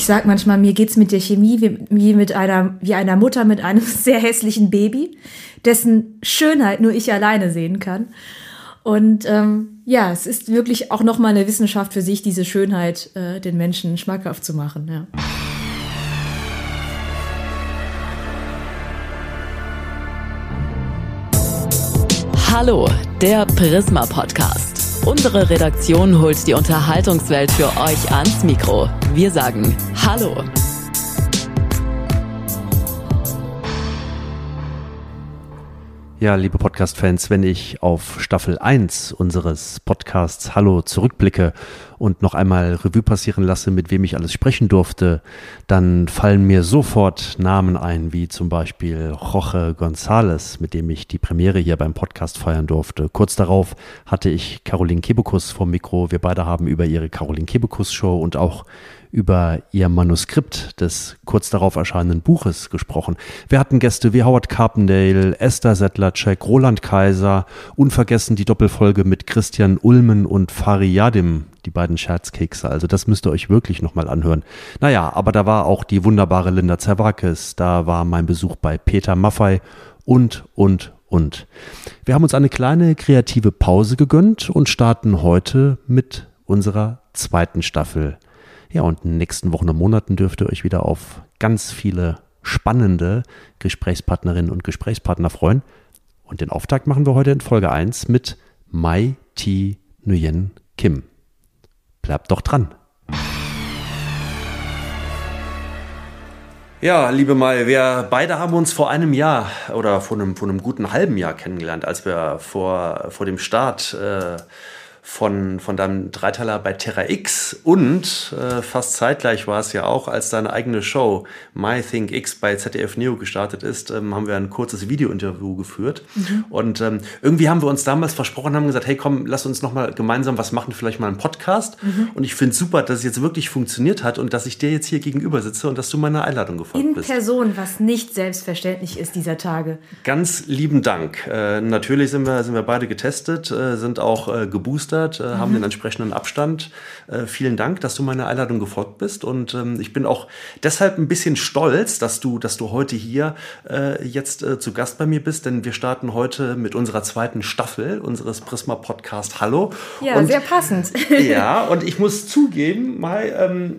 Ich sag manchmal, mir geht's mit der Chemie wie, wie mit einer, wie einer Mutter mit einem sehr hässlichen Baby, dessen Schönheit nur ich alleine sehen kann. Und ähm, ja, es ist wirklich auch nochmal eine Wissenschaft für sich, diese Schönheit äh, den Menschen schmackhaft zu machen. Ja. Hallo, der Prisma Podcast. Unsere Redaktion holt die Unterhaltungswelt für euch ans Mikro. Wir sagen Hallo. Ja, liebe Podcast-Fans, wenn ich auf Staffel 1 unseres Podcasts Hallo zurückblicke und noch einmal Revue passieren lasse, mit wem ich alles sprechen durfte, dann fallen mir sofort Namen ein, wie zum Beispiel Jorge González, mit dem ich die Premiere hier beim Podcast feiern durfte. Kurz darauf hatte ich Caroline Kebekus vom Mikro. Wir beide haben über ihre Caroline Kebekus Show und auch über ihr Manuskript des kurz darauf erscheinenden Buches gesprochen. Wir hatten Gäste wie Howard Carpendale, Esther Settlercheck, Roland Kaiser, unvergessen die Doppelfolge mit Christian Ulmen und Fari Yadim, die beiden Scherzkekse. Also das müsst ihr euch wirklich nochmal anhören. Naja, aber da war auch die wunderbare Linda Zerwakis, da war mein Besuch bei Peter Maffei und, und, und. Wir haben uns eine kleine kreative Pause gegönnt und starten heute mit unserer zweiten Staffel. Ja, und in den nächsten Wochen und Monaten dürft ihr euch wieder auf ganz viele spannende Gesprächspartnerinnen und Gesprächspartner freuen. Und den Auftakt machen wir heute in Folge 1 mit Mai T. Nguyen Kim. Bleibt doch dran. Ja, liebe Mai, wir beide haben uns vor einem Jahr oder vor einem, vor einem guten halben Jahr kennengelernt, als wir vor, vor dem Start äh, von, von deinem Dreiteiler bei Terra X und äh, fast zeitgleich war es ja auch, als deine eigene Show My Think X bei ZDF Neo gestartet ist, ähm, haben wir ein kurzes Video-Interview geführt. Mhm. Und ähm, irgendwie haben wir uns damals versprochen, haben gesagt, hey komm, lass uns noch mal gemeinsam was machen, vielleicht mal einen Podcast. Mhm. Und ich finde super, dass es jetzt wirklich funktioniert hat und dass ich dir jetzt hier gegenüber sitze und dass du meiner Einladung gefolgt In bist. In Person, was nicht selbstverständlich ist dieser Tage. Ganz lieben Dank. Äh, natürlich sind wir, sind wir beide getestet, äh, sind auch äh, geboostert geboostert, äh, mhm. haben den entsprechenden Abstand. Äh, vielen Dank, dass du meiner Einladung gefolgt bist. Und ähm, ich bin auch deshalb ein bisschen stolz, dass du, dass du heute hier äh, jetzt zu Gast bei mir bist, denn wir starten heute mit unserer zweiten Staffel unseres Prisma Podcast Hallo. Ja, und, sehr passend. ja, und ich muss zugeben, mal, ähm,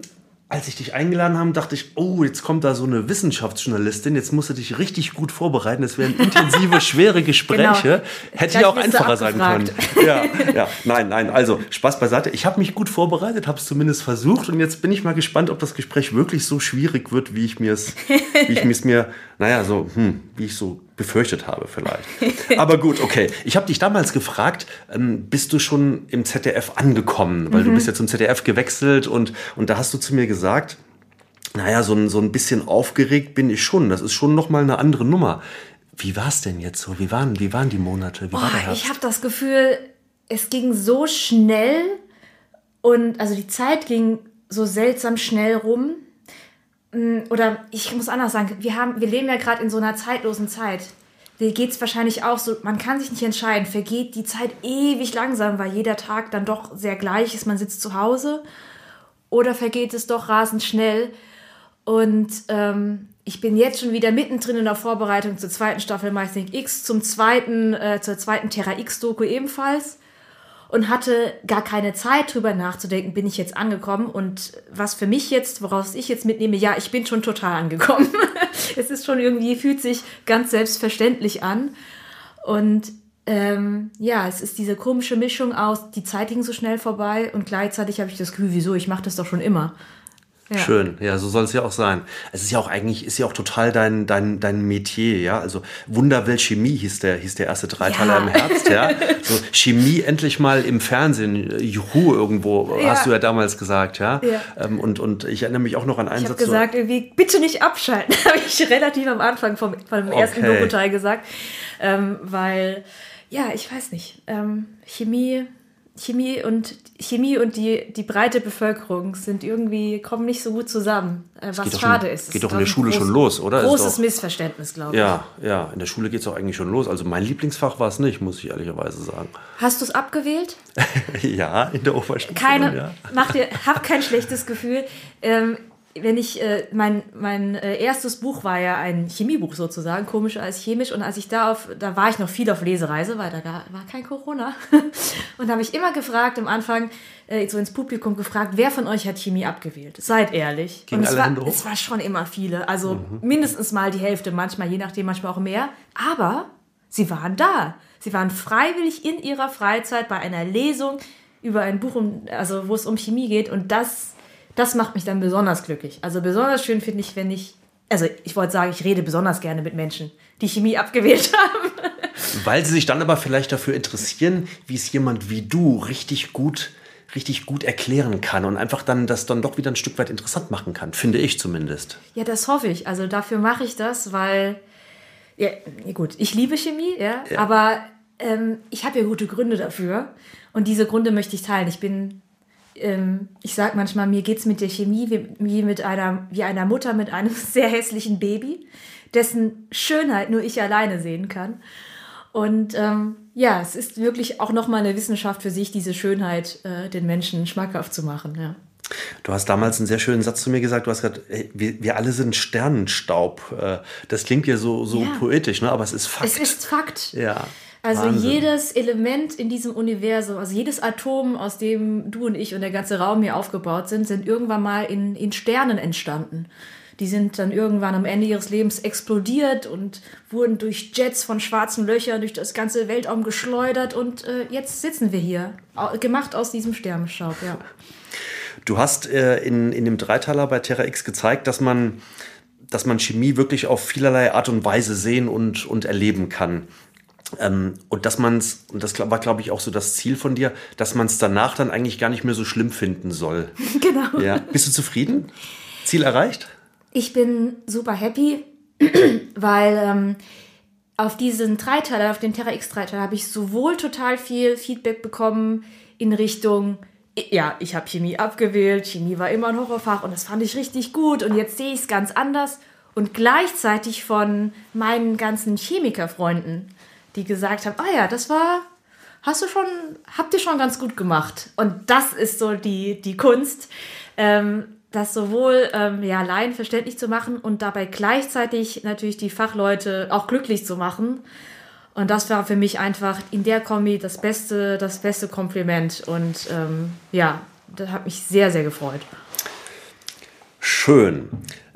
als ich dich eingeladen habe, dachte ich, oh, jetzt kommt da so eine Wissenschaftsjournalistin, jetzt musst du dich richtig gut vorbereiten. Es wären intensive, schwere Gespräche. Genau. Hätte ich auch einfacher sagen können. Ja, ja, nein, nein. Also Spaß beiseite. Ich habe mich gut vorbereitet, habe es zumindest versucht und jetzt bin ich mal gespannt, ob das Gespräch wirklich so schwierig wird, wie ich mir es, wie ich es mir, naja, so, hm, wie ich so befürchtet habe vielleicht. Aber gut, okay. Ich habe dich damals gefragt, ähm, bist du schon im ZDF angekommen? Weil mhm. du bist ja zum ZDF gewechselt und, und da hast du zu mir gesagt, naja, so ein, so ein bisschen aufgeregt bin ich schon. Das ist schon nochmal eine andere Nummer. Wie war es denn jetzt so? Wie waren, wie waren die Monate? Wie oh, ich habe das Gefühl, es ging so schnell und also die Zeit ging so seltsam schnell rum. Mm, oder ich muss anders sagen, wir, haben, wir leben ja gerade in so einer zeitlosen Zeit. Dir geht es wahrscheinlich auch so, man kann sich nicht entscheiden, vergeht die Zeit ewig langsam, weil jeder Tag dann doch sehr gleich ist, man sitzt zu Hause, oder vergeht es doch rasend schnell. Und ähm, ich bin jetzt schon wieder mittendrin in der Vorbereitung zur zweiten Staffel Think X, zum zweiten, äh, zur zweiten Terra X-Doku ebenfalls und hatte gar keine Zeit drüber nachzudenken, bin ich jetzt angekommen und was für mich jetzt, woraus ich jetzt mitnehme, ja, ich bin schon total angekommen. es ist schon irgendwie, fühlt sich ganz selbstverständlich an und ähm, ja, es ist diese komische Mischung aus, die Zeit ging so schnell vorbei und gleichzeitig habe ich das Gefühl, wieso, ich mache das doch schon immer. Ja. Schön, ja, so soll es ja auch sein. Es ist ja auch eigentlich, ist ja auch total dein, dein, dein Metier, ja. Also Wunderwelt Chemie hieß der, hieß der erste Dreiteiler Ja. im Herbst, ja. So Chemie endlich mal im Fernsehen, Juhu irgendwo, Ja. hast du ja damals gesagt, ja. Ähm, und, und ich erinnere mich auch noch an einen Ich habe Satz. so- gesagt, irgendwie, bitte nicht abschalten, habe ich relativ am Anfang vom, vom ersten Okay. Dokuteil gesagt. Ähm, weil, ja, ich weiß nicht, ähm, Chemie, Chemie und Chemie und die, die breite Bevölkerung sind irgendwie, kommen nicht so gut zusammen. Äh, was schade in- ist. geht doch in der Schule ein schon los, oder? Ist Großes doch- Missverständnis, glaube ich. Ja, ja, in der Schule geht es auch eigentlich schon los. Also mein Lieblingsfach war es nicht, muss ich ehrlicherweise sagen. Hast du es abgewählt? ja, in der Oberstufe. keine, ja. mach dir, hab kein schlechtes Gefühl. Ähm, wenn ich, äh, mein, mein äh, erstes Buch war ja ein Chemiebuch sozusagen, komischer als chemisch. Und als ich da auf, da war ich noch viel auf Lesereise, weil da gar, war kein Corona. Und da habe ich immer gefragt, am Anfang, äh, so ins Publikum gefragt, wer von euch hat Chemie abgewählt? Seid ehrlich. Gingen Und es war, es war schon immer viele. Also mindestens mal die Hälfte, manchmal, je nachdem, manchmal auch mehr. Aber sie waren da. Sie waren freiwillig in ihrer Freizeit bei einer Lesung über ein Buch, um, also wo es um Chemie geht. Und das, das macht mich dann besonders glücklich. Also besonders schön finde ich, wenn ich, also ich wollte sagen, ich rede besonders gerne mit Menschen, die Chemie abgewählt haben. Weil sie sich dann aber vielleicht dafür interessieren, wie es jemand wie du richtig gut, richtig gut erklären kann und einfach dann das dann doch wieder ein Stück weit interessant machen kann, finde ich zumindest. Ja, das hoffe ich. Also dafür mache ich das, weil, ja, gut, ich liebe Chemie, ja, Ja. aber ähm, ich habe ja gute Gründe dafür und diese Gründe möchte ich teilen. Ich bin, ähm, ich sage manchmal, mir geht es mit der Chemie wie, wie mit einer, wie einer Mutter mit einem sehr hässlichen Baby, dessen Schönheit nur ich alleine sehen kann. Und ähm, ja, es ist wirklich auch nochmal eine Wissenschaft für sich, diese Schönheit äh, den Menschen schmackhaft zu machen. Ja. Du hast damals einen sehr schönen Satz zu mir gesagt. Du hast gesagt, ey, wir, wir alle sind Sternenstaub. Äh, Das klingt ja so, so Ja. poetisch, ne? aber es ist Fakt. Es ist Fakt. ja. Also Wahnsinn. jedes Element in diesem Universum, also jedes Atom, aus dem du und ich und der ganze Raum hier aufgebaut sind, sind irgendwann mal in, in Sternen entstanden. Die sind dann irgendwann am Ende ihres Lebens explodiert und wurden durch Jets von schwarzen Löchern durch das ganze Weltraum geschleudert und äh, jetzt sitzen wir hier, gemacht aus diesem Sternenstaub, ja. Du hast äh, in, in dem Dreiteiler bei Terra X gezeigt, dass man, dass man Chemie wirklich auf vielerlei Art und Weise sehen und, und erleben kann. Ähm, und dass man es, und das war, glaube ich, auch so das Ziel von dir, dass man es danach dann eigentlich gar nicht mehr so schlimm finden soll. Genau. Ja. Bist du zufrieden? Ziel erreicht? Ich bin super happy, weil ähm, auf diesen Dreiteiler, auf den Terra X Dreiteiler, habe ich sowohl total viel Feedback bekommen in Richtung, ja, ich habe Chemie abgewählt, Chemie war immer ein Horrorfach und das fand ich richtig gut und jetzt sehe ich es ganz anders. Und gleichzeitig von meinen ganzen Chemikerfreunden, die gesagt haben, oh ja, das war, hast du schon, habt ihr schon ganz gut gemacht. Und das ist so die, die Kunst, ähm, das sowohl ähm, ja, Laien verständlich zu machen und dabei gleichzeitig natürlich die Fachleute auch glücklich zu machen. Und das war für mich einfach in der Kombi das beste, das beste Kompliment. Und ähm, ja, das hat mich sehr, sehr gefreut. Schön.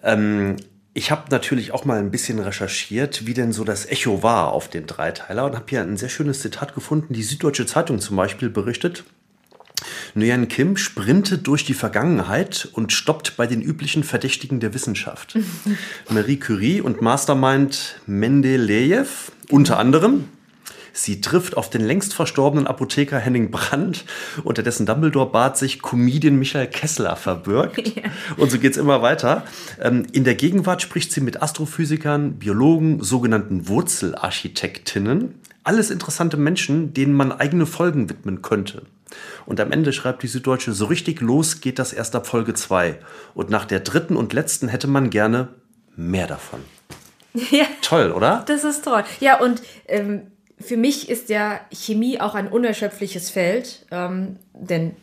Ähm, ich habe natürlich auch mal ein bisschen recherchiert, wie denn so das Echo war auf den Dreiteiler und habe hier ein sehr schönes Zitat gefunden. Die Süddeutsche Zeitung zum Beispiel berichtet, Nguyen Kim sprintet durch die Vergangenheit und stoppt bei den üblichen Verdächtigen der Wissenschaft. Marie Curie und Mastermind Mendeleev unter anderem. Sie trifft auf den längst verstorbenen Apotheker Henning Brandt, unter dessen Dumbledore-Bart sich Comedian Michael Kessler verbirgt. Und so geht's immer weiter. Ähm, In der Gegenwart spricht sie mit Astrophysikern, Biologen, sogenannten Wurzelarchitektinnen. Alles interessante Menschen, denen man eigene Folgen widmen könnte. Und am Ende schreibt die Süddeutsche, so richtig los geht das erst ab Folge 2. Und nach der dritten und letzten hätte man gerne mehr davon. Ja. Toll, oder? Das ist toll. Ja, und ähm, für mich ist ja Chemie auch ein unerschöpfliches Feld, ähm, denn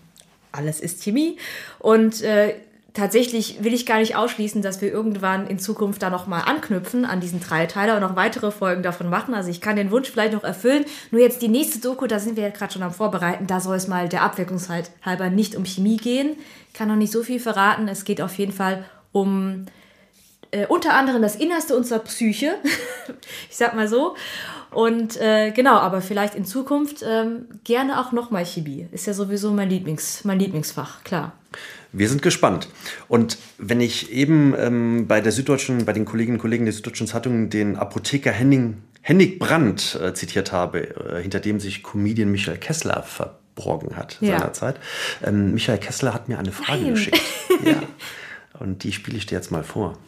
alles ist Chemie. Und äh, tatsächlich will ich gar nicht ausschließen, dass wir irgendwann in Zukunft da nochmal anknüpfen an diesen Dreiteiler und noch weitere Folgen davon machen. Also ich kann den Wunsch vielleicht noch erfüllen. Nur jetzt die nächste Doku, da sind wir ja gerade schon am Vorbereiten, da soll es mal der Abwechslungshalber halber nicht um Chemie gehen. Ich kann noch nicht so viel verraten. Es geht auf jeden Fall um äh, unter anderem das Innerste unserer Psyche. ich sag mal so. Und äh, genau, aber vielleicht in Zukunft ähm, gerne auch nochmal Chemie. Ist ja sowieso mein, Lieblings, mein Lieblingsfach, klar. Wir sind gespannt. Und wenn ich eben ähm, bei der Süddeutschen, bei den Kolleginnen und Kollegen der Süddeutschen Zeitung den Apotheker Henning, Hennig Brandt äh, zitiert habe, äh, hinter dem sich Comedian Michael Kessler verborgen hat Ja. seinerzeit. Ähm, Michael Kessler hat mir eine Frage Nein. geschickt. Ja. Und die spiele ich dir jetzt mal vor.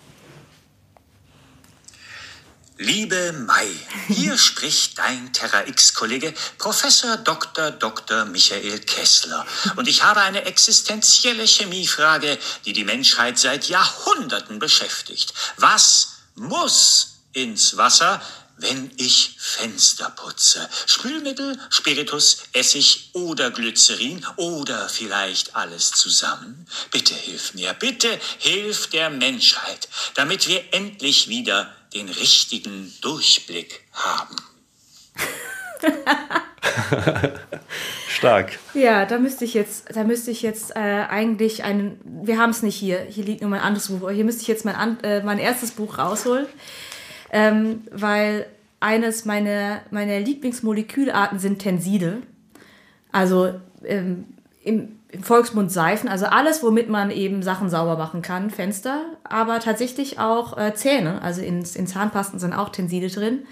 Liebe Mai, hier spricht dein Terra X-Kollege Professor Dr. Dr. Michael Kessler. Und ich habe eine existenzielle Chemiefrage, die die Menschheit seit Jahrhunderten beschäftigt. Was muss ins Wasser, wenn ich Fenster putze? Spülmittel, Spiritus, Essig oder Glycerin oder vielleicht alles zusammen? Bitte hilf mir, bitte hilf der Menschheit, damit wir endlich wieder den richtigen Durchblick haben. Stark. Ja, da müsste ich jetzt, da müsste ich jetzt äh, eigentlich einen. Wir haben es nicht hier. Hier liegt nur mein anderes Buch. Hier müsste ich jetzt mein, an, äh, mein erstes Buch rausholen, ähm, weil eines meiner, meiner Lieblingsmolekülarten sind Tenside. Also ähm, im, im Volksmund Seifen, also alles, womit man eben Sachen sauber machen kann, Fenster, aber tatsächlich auch äh, Zähne. Also in, in Zahnpasten sind auch Tenside drin.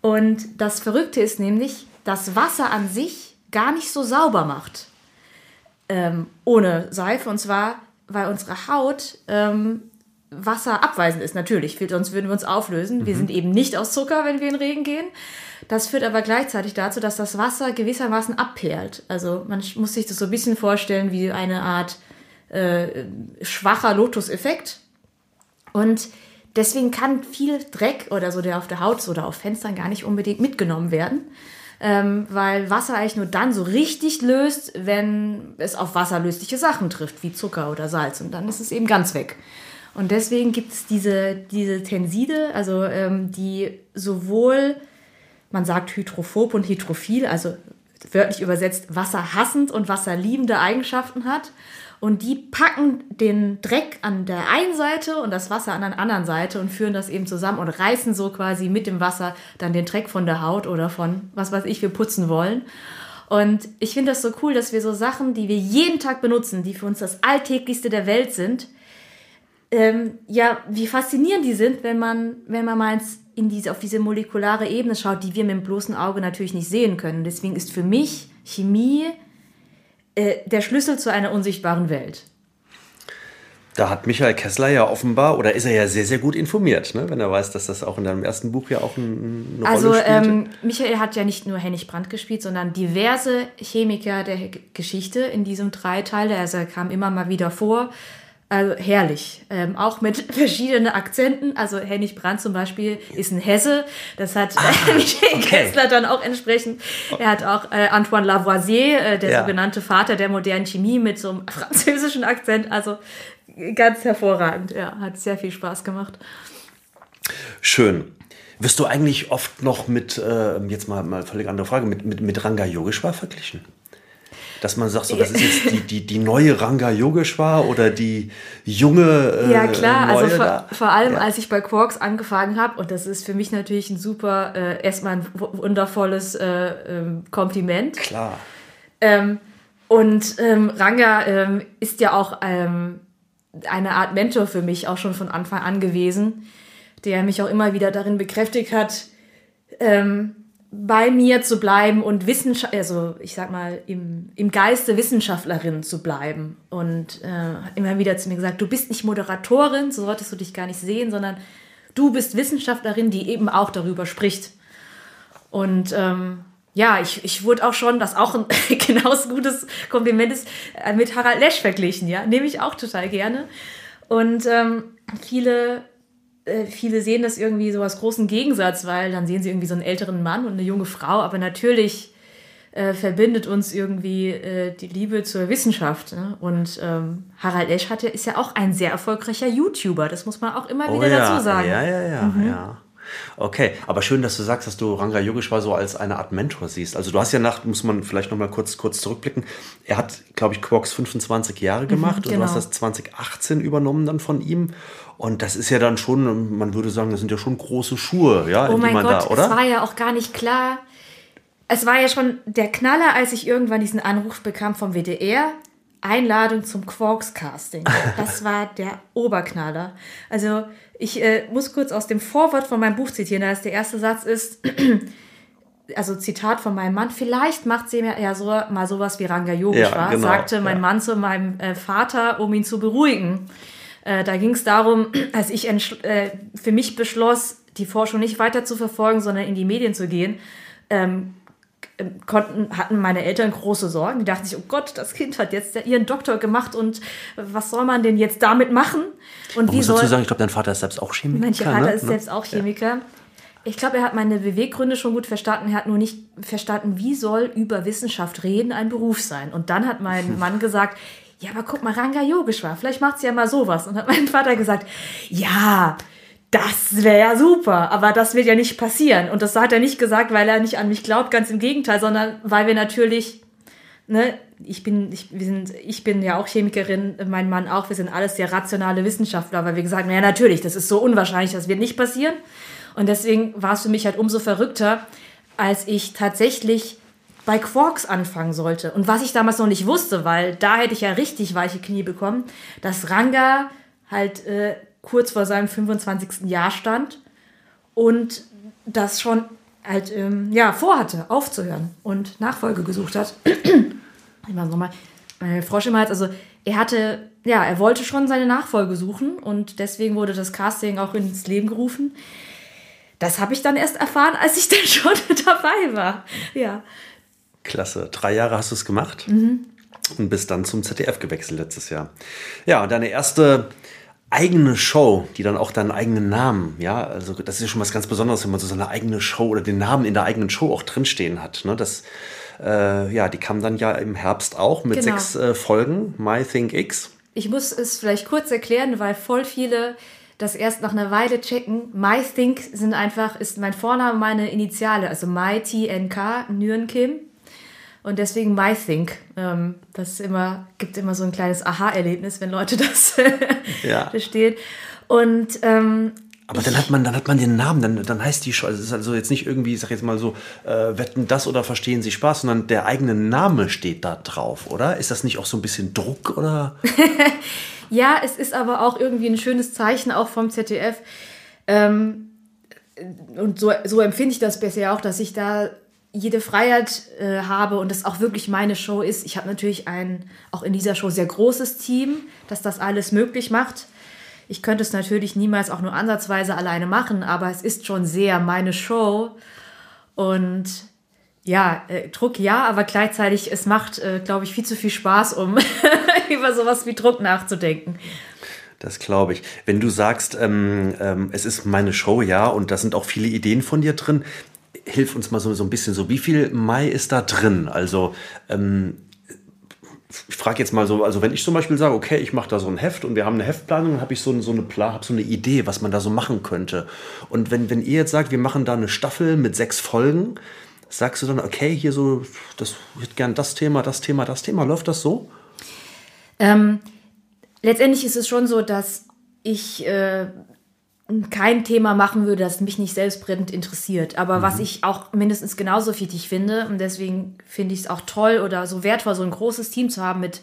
Und das Verrückte ist nämlich, dass Wasser an sich gar nicht so sauber macht. Ähm, ohne Seife. Und zwar, weil unsere Haut ähm, Wasser abweisend ist, natürlich. Sonst würden wir uns auflösen. Wir sind eben nicht aus Zucker, wenn wir in den Regen gehen. Das führt aber gleichzeitig dazu, dass das Wasser gewissermaßen abperlt. Also man muss sich das so ein bisschen vorstellen wie eine Art äh, schwacher Lotus-Effekt. Und deswegen kann viel Dreck oder so, der auf der Haut oder auf Fenstern gar nicht unbedingt mitgenommen werden. Ähm, weil Wasser eigentlich nur dann so richtig löst, wenn es auf wasserlösliche Sachen trifft, wie Zucker oder Salz. Und dann ist es eben ganz weg. Und deswegen gibt es diese, diese Tenside, also ähm, die sowohl, man sagt hydrophob und hydrophil, also wörtlich übersetzt wasserhassend und wasserliebende Eigenschaften hat. Und die packen den Dreck an der einen Seite und das Wasser an der anderen Seite und führen das eben zusammen und reißen so quasi mit dem Wasser dann den Dreck von der Haut oder von was weiß ich, wir putzen wollen. Und ich finde das so cool, dass wir so Sachen, die wir jeden Tag benutzen, die für uns das Alltäglichste der Welt sind, ähm, ja, wie faszinierend die sind, wenn man, wenn man mal ins, in diese, auf diese molekulare Ebene schaut, die wir mit dem bloßen Auge natürlich nicht sehen können. Deswegen ist für mich Chemie äh, der Schlüssel zu einer unsichtbaren Welt. Da hat Michael Kessler ja offenbar, oder ist er ja sehr, sehr gut informiert, ne? wenn er weiß, dass das auch in deinem ersten Buch ja auch ein, eine Also Rolle spielte. ähm, Michael hat ja nicht nur Hennig Brandt gespielt, sondern diverse Chemiker der Geschichte in diesem Dreiteil. Also er kam immer mal wieder vor. Also herrlich. Ähm, auch mit verschiedenen Akzenten. Also Hennig Brandt zum Beispiel ist ein Hesse. Das hat Ah, okay. Kessler dann auch entsprechend. Er hat auch äh, Antoine Lavoisier, äh, der Ja. sogenannte Vater der modernen Chemie mit so einem französischen Akzent. Also ganz hervorragend. Ja, hat sehr viel Spaß gemacht. Schön. Wirst du eigentlich oft noch mit, äh, jetzt mal, mal völlig andere Frage, mit, mit, mit Ranga Yogeshwar verglichen? Dass man sagt, so, das ist jetzt die, die, die neue Ranga Yogeshwar oder die junge äh, Ja, klar. Also vor, vor allem, Ja. als ich bei Quarks angefangen habe, und das ist für mich natürlich ein super, äh, erstmal ein wu- wundervolles äh, ähm, Kompliment. Klar. Ähm, und ähm, Ranga ähm, ist ja auch ähm, eine Art Mentor für mich, auch schon von Anfang an gewesen, der mich auch immer wieder darin bekräftigt hat, ähm, bei mir zu bleiben und Wissenschaft, also ich sag mal, im, im Geiste Wissenschaftlerin zu bleiben. Und äh, hat immer wieder zu mir gesagt, du bist nicht Moderatorin, so solltest du dich gar nicht sehen, sondern du bist Wissenschaftlerin, die eben auch darüber spricht. Und ähm, ja, ich, ich wurde auch schon, das auch ein genauso gutes Kompliment ist, äh, mit Harald Lesch verglichen, ja. Nehme ich auch total gerne. Und ähm, viele, viele sehen das irgendwie so als großen Gegensatz, weil dann sehen sie irgendwie so einen älteren Mann und eine junge Frau, aber natürlich äh, verbindet uns irgendwie äh, die Liebe zur Wissenschaft. Ne? Und ähm, Harald Lesch hatte, ist ja auch ein sehr erfolgreicher YouTuber, das muss man auch immer wieder Oh ja, dazu sagen. Mhm. Ja, ja, ja, ja. Okay, aber schön, dass du sagst, dass du Ranga Yogeshwar so als eine Art Mentor siehst. Also du hast ja nach, muss man vielleicht noch mal kurz, kurz zurückblicken, er hat, glaube ich, Quarks 25 Jahre gemacht und du genau. hast das 2018 übernommen dann von ihm. Und das ist ja dann schon, man würde sagen, das sind ja schon große Schuhe, ja, Oh in die mein man Gott, da, oder? es war ja auch gar nicht klar. Es war ja schon der Knaller, als ich irgendwann diesen Anruf bekam vom WDR. Einladung zum Quarks Casting. Das war der Oberknaller. Also ich äh, muss kurz aus dem Vorwort von meinem Buch zitieren, da ist der erste Satz ist, also Zitat von meinem Mann, vielleicht macht sie mir ja so, mal sowas wie Ranga Yogeshwar, Ja, genau, sagte mein ja. Mann zu meinem äh, Vater, um ihn zu beruhigen. Äh, da ging es darum, als ich äh, für mich beschloss, die Forschung nicht weiter zu verfolgen, sondern in die Medien zu gehen, ähm, k- konnten, hatten meine Eltern große Sorgen. Die dachten sich, oh Gott, das Kind hat jetzt ihren Doktor gemacht und was soll man denn jetzt damit machen? Und Man wie muss soll dazu sagen, ich glaube, dein Vater ist selbst auch Chemiker. mein Vater ne? ist selbst auch Chemiker. Ich glaube, er hat meine Beweggründe schon gut verstanden. Er hat nur nicht verstanden, wie soll über Wissenschaft reden ein Beruf sein. Und dann hat mein Mann gesagt, ja, aber guck mal, Ranga Yogeshwar, vielleicht macht sie ja mal sowas. Und hat mein Vater gesagt, ja, das wäre ja super, aber das wird ja nicht passieren. Und das hat er nicht gesagt, weil er nicht an mich glaubt, ganz im Gegenteil, sondern weil wir natürlich ne, ich bin, ich, wir sind, ich bin ja auch Chemikerin, mein Mann auch, wir sind alles sehr rationale Wissenschaftler, weil wir gesagt haben, ja natürlich, das ist so unwahrscheinlich, das wird nicht passieren. Und deswegen war es für mich halt umso verrückter, als ich tatsächlich bei Quarks anfangen sollte. Und was ich damals noch nicht wusste, weil da hätte ich ja richtig weiche Knie bekommen, dass Ranga halt äh, kurz vor seinem 25. Jahr stand und das schon halt ähm, ja, vorhatte, aufzuhören und Nachfolge gesucht hat. ich mach nochmal, meine Frosch immer also er hatte, ja, er wollte schon seine Nachfolge suchen und deswegen wurde das Casting auch ins Leben gerufen. Das habe ich dann erst erfahren, als ich dann schon dabei war. Ja. Klasse. Drei Jahre hast du es gemacht Mhm. und bist dann zum ZDF gewechselt letztes Jahr. Ja, und deine erste eigene Show, die dann auch deinen eigenen Namen, ja, also das ist ja schon was ganz Besonderes, wenn man so seine eigene Show oder den Namen in der eigenen Show auch drinstehen hat. Ne? Das, äh, ja, die kam dann ja im Herbst auch mit Genau. sechs äh, Folgen, My Think X. Ich muss es vielleicht kurz erklären, weil voll viele das erst nach einer Weile checken. My Think sind einfach, ist mein Vorname, meine Initiale, also My T-N-K, Nguyen Kim. Und deswegen My Think. Ähm, das immer, gibt immer so ein kleines Aha-Erlebnis, wenn Leute das Ja. verstehen. Und ähm, Aber dann hat man, dann hat man den Namen, dann, dann heißt die Show, also es ist also jetzt nicht irgendwie, ich sag jetzt mal so, äh, wetten das oder verstehen Sie Spaß, sondern der eigene Name steht da drauf, oder? Ist das nicht auch so ein bisschen Druck oder? Ja, es ist aber auch irgendwie ein schönes Zeichen, auch vom ZDF. Ähm, und so, so empfinde ich das bisher auch, dass ich da jede Freiheit äh, habe und das auch wirklich meine Show ist. Ich habe natürlich ein, auch in dieser Show sehr großes Team, das das alles möglich macht. Ich könnte es natürlich niemals auch nur ansatzweise alleine machen, aber es ist schon sehr meine Show. Und ja, äh, Druck ja, aber gleichzeitig, es macht, äh, glaube ich, viel zu viel Spaß, um über sowas wie Druck nachzudenken. Das glaube ich. Wenn du sagst, ähm, ähm, es ist meine Show, ja, und da sind auch viele Ideen von dir drin, hilf uns mal so, so ein bisschen so, wie viel Mai ist da drin? Also, ähm, ich frage jetzt mal so, also wenn ich zum Beispiel sage, okay, ich mache da so ein Heft und wir haben eine Heftplanung, habe ich so, so, eine, Pla- hab so eine Idee, was man da so machen könnte. Und wenn, wenn ihr jetzt sagt, wir machen da eine Staffel mit sechs Folgen, sagst du dann, okay, hier so, das ich hätte gern das Thema, das Thema, das Thema, läuft das so? Ähm, letztendlich ist es schon so, dass ich äh, kein Thema machen würde, das mich nicht selbst brennend interessiert. Aber was ich auch mindestens genauso wichtig finde, und deswegen finde ich es auch toll oder so wertvoll, so ein großes Team zu haben mit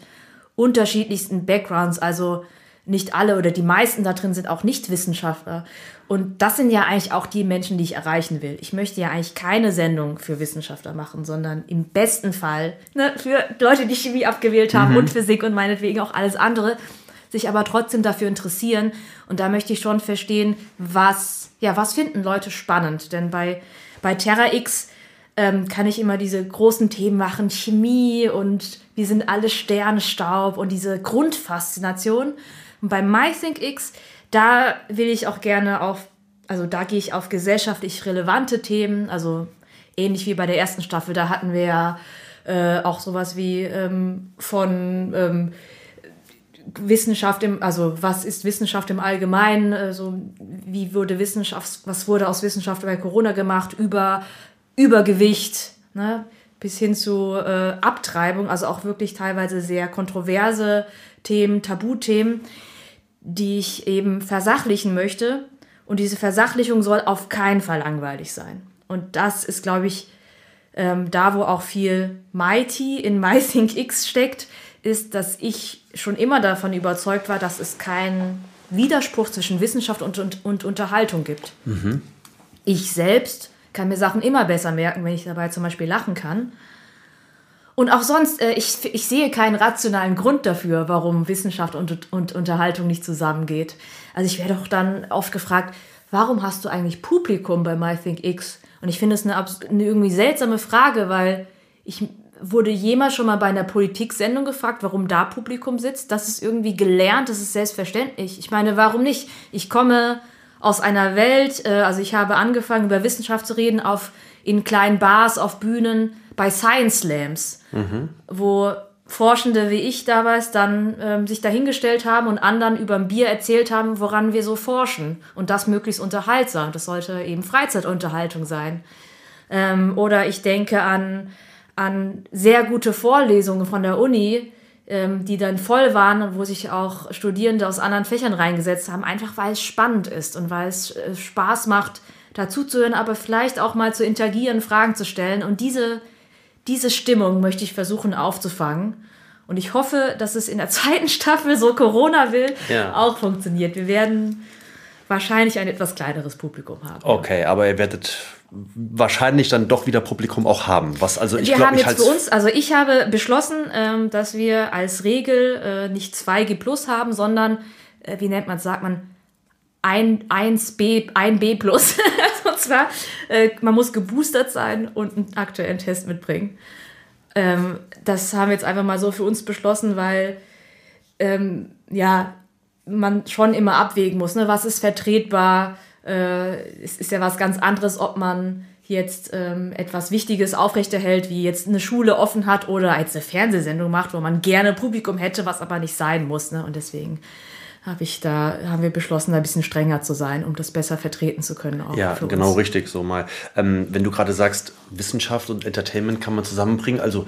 unterschiedlichsten Backgrounds. Also nicht alle oder die meisten da drin sind auch nicht Wissenschaftler. Und das sind ja eigentlich auch die Menschen, die ich erreichen will. Ich möchte ja eigentlich keine Sendung für Wissenschaftler machen, sondern im besten Fall ne, für Leute, die Chemie abgewählt haben und Physik und meinetwegen auch alles andere, sich aber trotzdem dafür interessieren. Und da möchte ich schon verstehen, was, ja, was finden Leute spannend. Denn bei, bei Terra X ähm, kann ich immer diese großen Themen machen, Chemie und wir sind alle Sternstaub und diese Grundfaszination. Und bei MyThink X, da will ich auch gerne auf, also da gehe ich auf gesellschaftlich relevante Themen, also ähnlich wie bei der ersten Staffel, da hatten wir ja äh, auch sowas wie ähm, von ähm, Wissenschaft im, also was ist Wissenschaft im Allgemeinen, also wie wurde Wissenschaft, was wurde aus Wissenschaft bei Corona gemacht, über Übergewicht, ne, bis hin zu äh, Abtreibung, also auch wirklich teilweise sehr kontroverse Themen, Tabuthemen. die ich eben versachlichen möchte. Und diese Versachlichung soll auf keinen Fall langweilig sein. Und das ist, glaube ich, ähm, da, wo auch viel Mighty in MyThinkX steckt, ist, dass ich schon immer davon überzeugt war, dass es keinen Widerspruch zwischen Wissenschaft und, und, und Unterhaltung gibt. Mhm. Ich selbst kann mir Sachen immer besser merken, wenn ich dabei zum Beispiel lachen kann. Und auch sonst, äh, ich, ich sehe keinen rationalen Grund dafür, warum Wissenschaft und, und Unterhaltung nicht zusammengeht. Also ich werde doch dann oft gefragt, warum hast du eigentlich Publikum bei MyThinkX? Und ich finde es eine, eine irgendwie seltsame Frage, weil ich wurde jemals schon mal bei einer Politiksendung gefragt, warum da Publikum sitzt. Das ist irgendwie gelernt, das ist selbstverständlich. Ich meine, warum nicht? Ich komme aus einer Welt, äh, also ich habe angefangen über Wissenschaft zu reden auf in kleinen Bars, auf Bühnen, bei Science Slams, mhm. wo Forschende wie ich damals dann ähm, sich dahingestellt haben und anderen über ein Bier erzählt haben, woran wir so forschen. Und das möglichst unterhaltsam. Das sollte eben Freizeitunterhaltung sein. Ähm, oder ich denke an, an sehr gute Vorlesungen von der Uni, ähm, die dann voll waren und wo sich auch Studierende aus anderen Fächern reingesetzt haben, einfach weil es spannend ist und weil es äh, Spaß macht, dazuzuhören, aber vielleicht auch mal zu interagieren, Fragen zu stellen. Und diese diese Stimmung möchte ich versuchen aufzufangen. Und ich hoffe, dass es in der zweiten Staffel, so Corona will, ja. auch funktioniert. Wir werden wahrscheinlich ein etwas kleineres Publikum haben. Okay, aber ihr werdet wahrscheinlich dann doch wieder Publikum auch haben. Was also ich wir glaub, haben jetzt für uns, also ich habe beschlossen, ähm, dass wir als Regel äh, nicht 2G plus haben, sondern äh, wie nennt man es, sagt man ein 1B, ein B plus. und zwar, äh, man muss geboostert sein und einen aktuellen Test mitbringen. Ähm, das haben wir jetzt einfach mal so für uns beschlossen, weil ähm, ja, man schon immer abwägen muss, ne? was ist vertretbar. Äh, es ist ja was ganz anderes, ob man jetzt ähm, etwas Wichtiges aufrechterhält, wie jetzt eine Schule offen hat oder als eine Fernsehsendung macht, wo man gerne Publikum hätte, was aber nicht sein muss. Ne? Und deswegen habe ich da, haben wir beschlossen, da ein bisschen strenger zu sein, um das besser vertreten zu können. ja, genau uns. richtig, so mal. Ähm, wenn du gerade sagst, Wissenschaft und Entertainment kann man zusammenbringen, also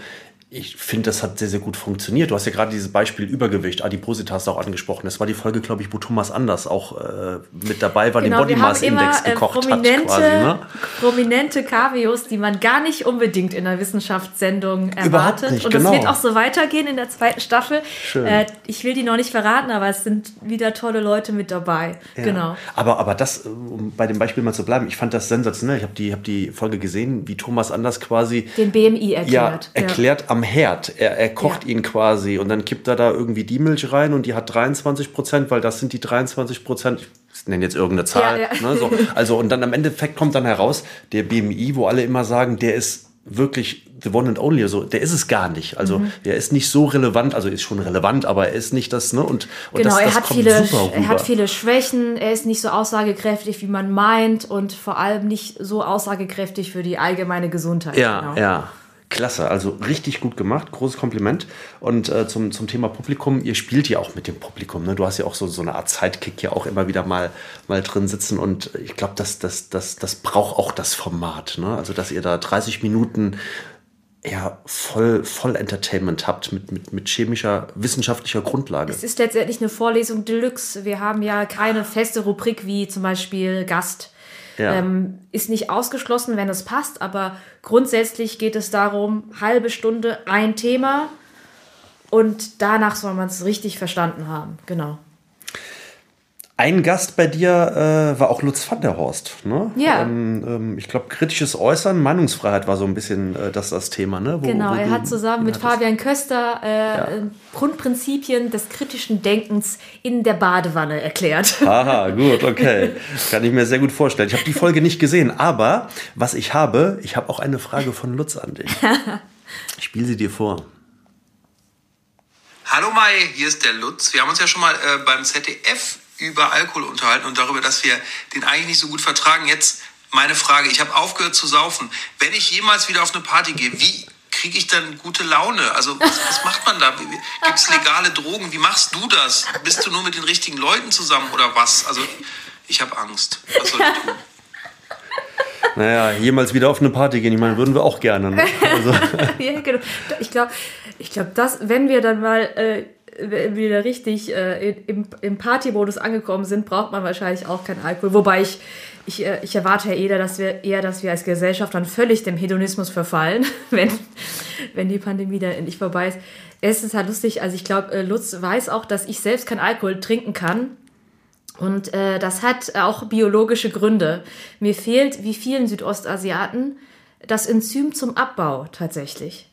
ich finde, das hat sehr, sehr gut funktioniert. Du hast ja gerade dieses Beispiel Übergewicht, Adipositas auch angesprochen. Das war die Folge, glaube ich, wo Thomas Anders auch äh, mit dabei war, genau, den Body Mass Index immer, äh, gekocht prominente, hat. Quasi, ne? Prominente Caveos, die man gar nicht unbedingt in einer Wissenschaftssendung erwartet. Nicht, Und es genau. wird auch so weitergehen in der zweiten Staffel. Schön. Äh, ich will die noch nicht verraten, aber es sind wieder tolle Leute mit dabei. Ja. Genau. Aber, aber das, um bei dem Beispiel mal zu bleiben, ich fand das sensationell. Ich habe die, hab die Folge gesehen, wie Thomas Anders quasi den BMI erklärt. Ja, erklärt ja. am am Herd. Er, er kocht ja. ihn quasi und dann kippt er da irgendwie die Milch rein und die hat 23 Prozent, weil das sind die 23 Prozent. Ich nenne jetzt irgendeine Zahl. Ja, ja. Ne, so. Also und dann am Endeffekt kommt dann heraus, der BMI, wo alle immer sagen, der ist wirklich the one and only, also der ist es gar nicht. Also mhm. der ist nicht so relevant, also ist schon relevant, aber er ist nicht das, ne? Und, und genau, das, das er, hat viele, er hat viele Schwächen, er ist nicht so aussagekräftig, wie man meint und vor allem nicht so aussagekräftig für die allgemeine Gesundheit. Ja, genau. ja. Klasse, also richtig gut gemacht, großes Kompliment. Und äh, zum, zum Thema Publikum, ihr spielt ja auch mit dem Publikum. Ne? Du hast ja auch so, so eine Art Sidekick ja auch immer wieder mal, mal drin sitzen. Und ich glaube, das, das, das, das braucht auch das Format. Ne? Also, dass ihr da 30 Minuten ja, voll, voll Entertainment habt mit, mit, mit chemischer, wissenschaftlicher Grundlage. Es ist letztendlich eine Vorlesung Deluxe. Wir haben ja keine feste Rubrik wie zum Beispiel Gast ja. Ähm, ist nicht ausgeschlossen, wenn es passt, aber grundsätzlich geht es darum, halbe Stunde ein Thema und danach soll man es richtig verstanden haben. Genau. Ein Gast bei dir äh, war auch Lutz van der Horst. Ne? Ja. Ähm, ähm, ich glaube, kritisches Äußern, Meinungsfreiheit war so ein bisschen äh, das, das Thema. Ne? Wo, genau, wo er hat zusammen mit Fabian Köster äh, ja. Grundprinzipien des kritischen Denkens in der Badewanne erklärt. Aha, gut, okay. Kann ich mir sehr gut vorstellen. Ich habe die Folge nicht gesehen, aber was ich habe, ich habe auch eine Frage von Lutz an dich. Ich spiele sie dir vor. Hallo Mai, hier ist der Lutz. Wir haben uns ja schon mal äh, beim ZDF über Alkohol unterhalten und darüber, dass wir den eigentlich nicht so gut vertragen. Jetzt meine Frage, ich habe aufgehört zu saufen. Wenn ich jemals wieder auf eine Party gehe, wie kriege ich dann gute Laune? Also was, was macht man da? Gibt es legale Drogen? Wie machst du das? Bist du nur mit den richtigen Leuten zusammen oder was? Also ich habe Angst. Was soll ich tun? Naja, jemals wieder auf eine Party gehen, ich meine, würden wir auch gerne. Ne? Also. ja, genau. Ich glaube, ich glaub, wenn wir dann mal äh, wieder richtig äh, im, im Partymodus angekommen sind, braucht man wahrscheinlich auch keinen Alkohol. Wobei ich, ich, äh, ich erwarte ja eher dass, wir, eher, dass wir als Gesellschaft dann völlig dem Hedonismus verfallen, wenn, wenn die Pandemie dann endlich vorbei ist. Es ist halt lustig, also ich glaube, äh, Lutz weiß auch, dass ich selbst keinen Alkohol trinken kann. Und äh, das hat auch biologische Gründe. Mir fehlt, wie vielen Südostasiaten, das Enzym zum Abbau tatsächlich.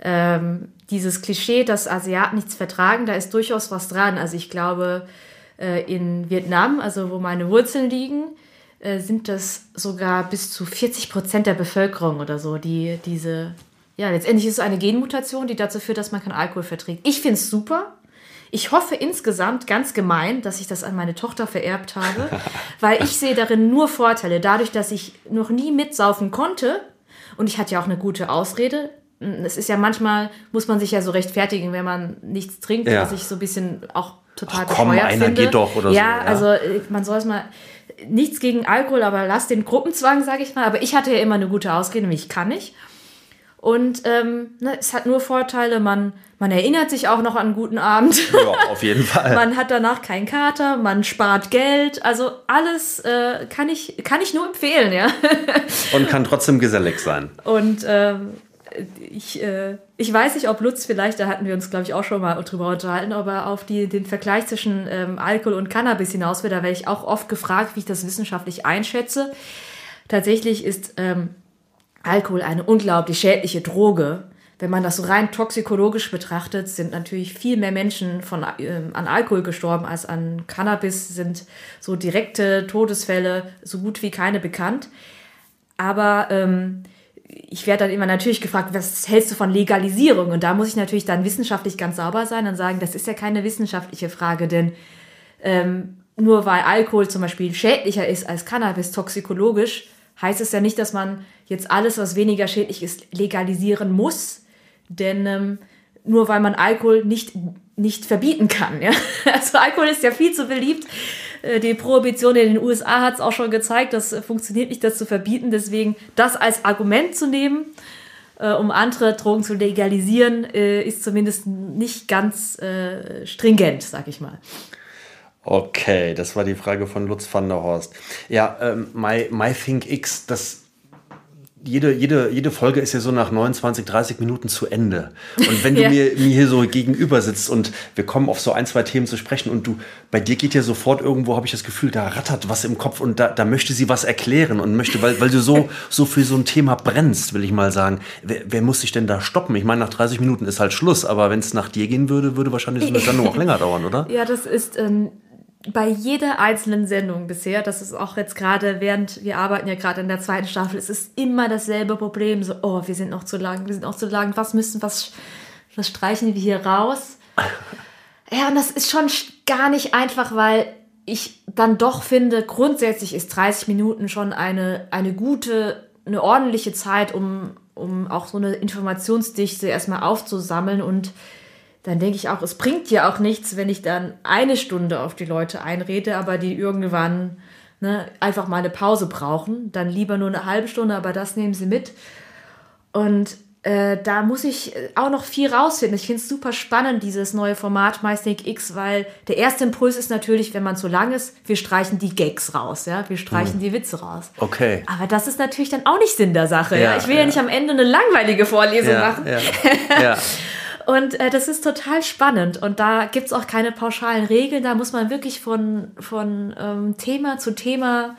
Ähm, dieses Klischee, dass Asiaten nichts vertragen, da ist durchaus was dran. Also ich glaube, äh, in Vietnam, also wo meine Wurzeln liegen, äh, sind das sogar bis zu 40 Prozent der Bevölkerung oder so, die diese, ja, letztendlich ist es eine Genmutation, die dazu führt, dass man keinen Alkohol verträgt. Ich finde es super. Ich hoffe insgesamt ganz gemein, dass ich das an meine Tochter vererbt habe, weil ich sehe darin nur Vorteile. Dadurch, dass ich noch nie mitsaufen konnte und ich hatte ja auch eine gute Ausrede, es ist ja manchmal, muss man sich ja so rechtfertigen, wenn man nichts trinkt, ja. was ich so ein bisschen auch total Ach, komm, einer finde. geht doch oder ja, so. Ja, also äh, man soll es mal, nichts gegen Alkohol, aber lass den Gruppenzwang, sage ich mal. Aber ich hatte ja immer eine gute Ausrede, nämlich ich kann nicht. Und ähm, ne, es hat nur Vorteile, man, man erinnert sich auch noch an einen guten Abend. Ja, auf jeden Fall. man hat danach keinen Kater, man spart Geld. Also alles äh, kann, ich, kann ich nur empfehlen, ja. Und kann trotzdem gesellig sein. Und ähm, ich, äh, ich weiß nicht, ob Lutz vielleicht, da hatten wir uns, glaube ich, auch schon mal drüber unterhalten, ob er auf die, den Vergleich zwischen ähm, Alkohol und Cannabis hinaus will. Da werde ich auch oft gefragt, wie ich das wissenschaftlich einschätze. Tatsächlich ist ähm, Alkohol eine unglaublich schädliche Droge. Wenn man das so rein toxikologisch betrachtet, sind natürlich viel mehr Menschen von, äh, an Alkohol gestorben als an Cannabis, sind so direkte Todesfälle so gut wie keine bekannt. Aber ähm, ich werde dann immer natürlich gefragt, was hältst du von Legalisierung? Und da muss ich natürlich dann wissenschaftlich ganz sauber sein und sagen, das ist ja keine wissenschaftliche Frage, denn ähm, nur weil Alkohol zum Beispiel schädlicher ist als Cannabis toxikologisch, heißt es ja nicht, dass man jetzt alles, was weniger schädlich ist, legalisieren muss. Denn ähm, nur weil man Alkohol nicht, nicht verbieten kann. Ja? Also Alkohol ist ja viel zu beliebt. Äh, die Prohibition in den USA hat es auch schon gezeigt, das funktioniert nicht, das zu verbieten. Deswegen das als Argument zu nehmen, äh, um andere Drogen zu legalisieren, äh, ist zumindest nicht ganz äh, stringent, sag ich mal. Okay, das war die Frage von Lutz van der Horst. Ja, ähm, My, MyThinkX, das jede, jede, jede Folge ist ja so nach 29, 30 Minuten zu Ende. Und wenn du ja. mir, mir hier so gegenüber sitzt und wir kommen auf so ein, zwei Themen zu sprechen und du, bei dir geht ja sofort irgendwo, habe ich das Gefühl, da rattert was im Kopf und da, da möchte sie was erklären und möchte, weil, weil du so, so für so ein Thema brennst, will ich mal sagen. Wer, wer muss sich denn da stoppen? Ich meine, nach 30 Minuten ist halt Schluss, aber wenn es nach dir gehen würde, würde wahrscheinlich so eine Sendung auch länger dauern, oder? Ja, das ist, ähm, bei jeder einzelnen Sendung bisher, das ist auch jetzt gerade, während wir arbeiten ja gerade in der zweiten Staffel, es ist immer dasselbe Problem. So, oh, wir sind noch zu lang, wir sind noch zu lang, was müssen, was, was streichen wir hier raus? Ja, und das ist schon gar nicht einfach, weil ich dann doch finde, grundsätzlich ist 30 Minuten schon eine, eine gute, eine ordentliche Zeit, um, um auch so eine Informationsdichte erstmal aufzusammeln und dann denke ich auch, es bringt ja auch nichts, wenn ich dann eine Stunde auf die Leute einrede, aber die irgendwann ne, einfach mal eine Pause brauchen. Dann lieber nur eine halbe Stunde, aber das nehmen sie mit. Und äh, da muss ich auch noch viel rausfinden. Ich finde es super spannend, dieses neue Format MySnake X, weil der erste Impuls ist natürlich, wenn man zu lang ist, wir streichen die Gags raus, ja, wir streichen hm. die Witze raus. Okay. Aber das ist natürlich dann auch nicht Sinn der Sache. Ja, ja. Ich will ja. ja. nicht am Ende eine langweilige Vorlesung machen. Ja. Und äh, das ist total spannend. Und da gibt's auch keine pauschalen Regeln. Da muss man wirklich von, von ähm, Thema zu Thema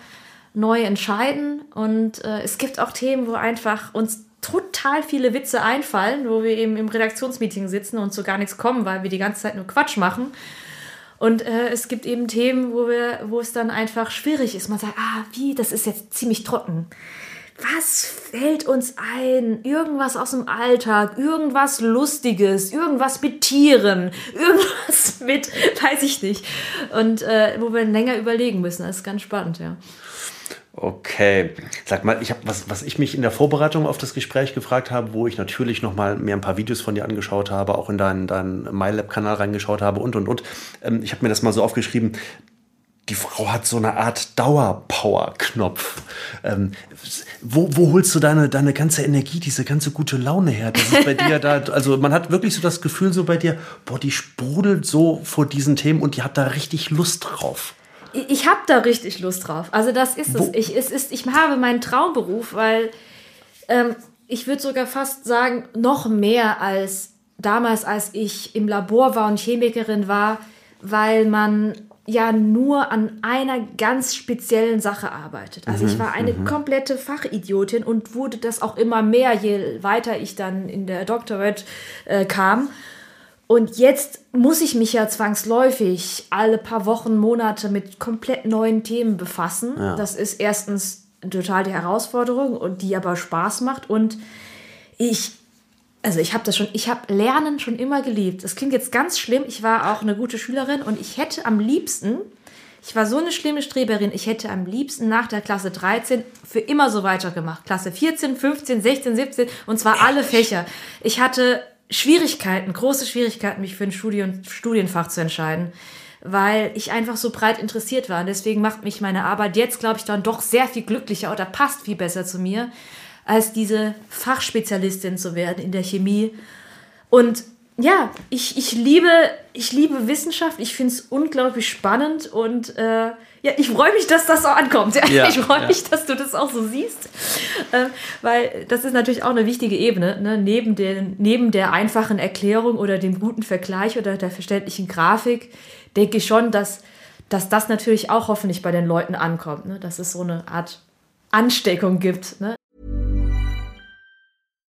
neu entscheiden. Und äh, es gibt auch Themen, wo einfach uns total viele Witze einfallen, wo wir eben im Redaktionsmeeting sitzen und so gar nichts kommen, weil wir die ganze Zeit nur Quatsch machen. Und äh, es gibt eben Themen, wo, wir, wo es dann einfach schwierig ist. Man sagt, ah, wie, das ist jetzt ziemlich trocken was fällt uns ein? Irgendwas aus dem Alltag, irgendwas Lustiges, irgendwas mit Tieren, irgendwas mit, weiß ich nicht. Und äh, wo wir länger überlegen müssen. Das ist ganz spannend, ja. Okay, sag mal, ich habe was, was ich mich in der Vorbereitung auf das Gespräch gefragt habe, wo ich natürlich noch mal mir ein paar Videos von dir angeschaut habe, auch in deinen, deinen MyLab-Kanal reingeschaut habe und und und. Ähm, ich habe mir das mal so aufgeschrieben die Frau hat so eine Art Dauerpower-Knopf. Ähm, wo, wo holst du deine, deine ganze Energie, diese ganze gute Laune her? Das ist bei dir da, also man hat wirklich so das Gefühl so bei dir, boah, die sprudelt so vor diesen Themen und die hat da richtig Lust drauf. Ich, ich habe da richtig Lust drauf. Also das ist es. Ich, es ist, ich habe meinen Traumberuf, weil ähm, ich würde sogar fast sagen, noch mehr als damals, als ich im Labor war und Chemikerin war, weil man ja nur an einer ganz speziellen Sache arbeitet. Also ich war eine komplette Fachidiotin und wurde das auch immer mehr, je weiter ich dann in der Doktorate äh, kam. Und jetzt muss ich mich ja zwangsläufig alle paar Wochen, Monate mit komplett neuen Themen befassen. Das ist erstens total die Herausforderung und die aber Spaß macht. Und ich, also ich habe das schon, ich habe Lernen schon immer geliebt. Das klingt jetzt ganz schlimm. Ich war auch eine gute Schülerin und ich hätte am liebsten, ich war so eine schlimme Streberin, ich hätte am liebsten nach der Klasse 13 für immer so weitergemacht. Klasse 14, 15, 16, 17 und zwar alle Fächer. Ich hatte Schwierigkeiten, große Schwierigkeiten, mich für ein Studien, Studienfach zu entscheiden, weil ich einfach so breit interessiert war. Und deswegen macht mich meine Arbeit jetzt, glaube ich, dann doch sehr viel glücklicher oder passt viel besser zu mir, als diese Fachspezialistin zu werden in der Chemie. Und ja, ich, ich, liebe, ich liebe Wissenschaft, ich finde es unglaublich spannend und äh, ja, ich freue mich, dass das so ankommt. Ja, ich freue ja. mich, dass du das auch so siehst, äh, weil das ist natürlich auch eine wichtige Ebene. Ne? Neben, den, neben der einfachen Erklärung oder dem guten Vergleich oder der verständlichen Grafik denke ich schon, dass, dass das natürlich auch hoffentlich bei den Leuten ankommt, ne? dass es so eine Art Ansteckung gibt. Ne?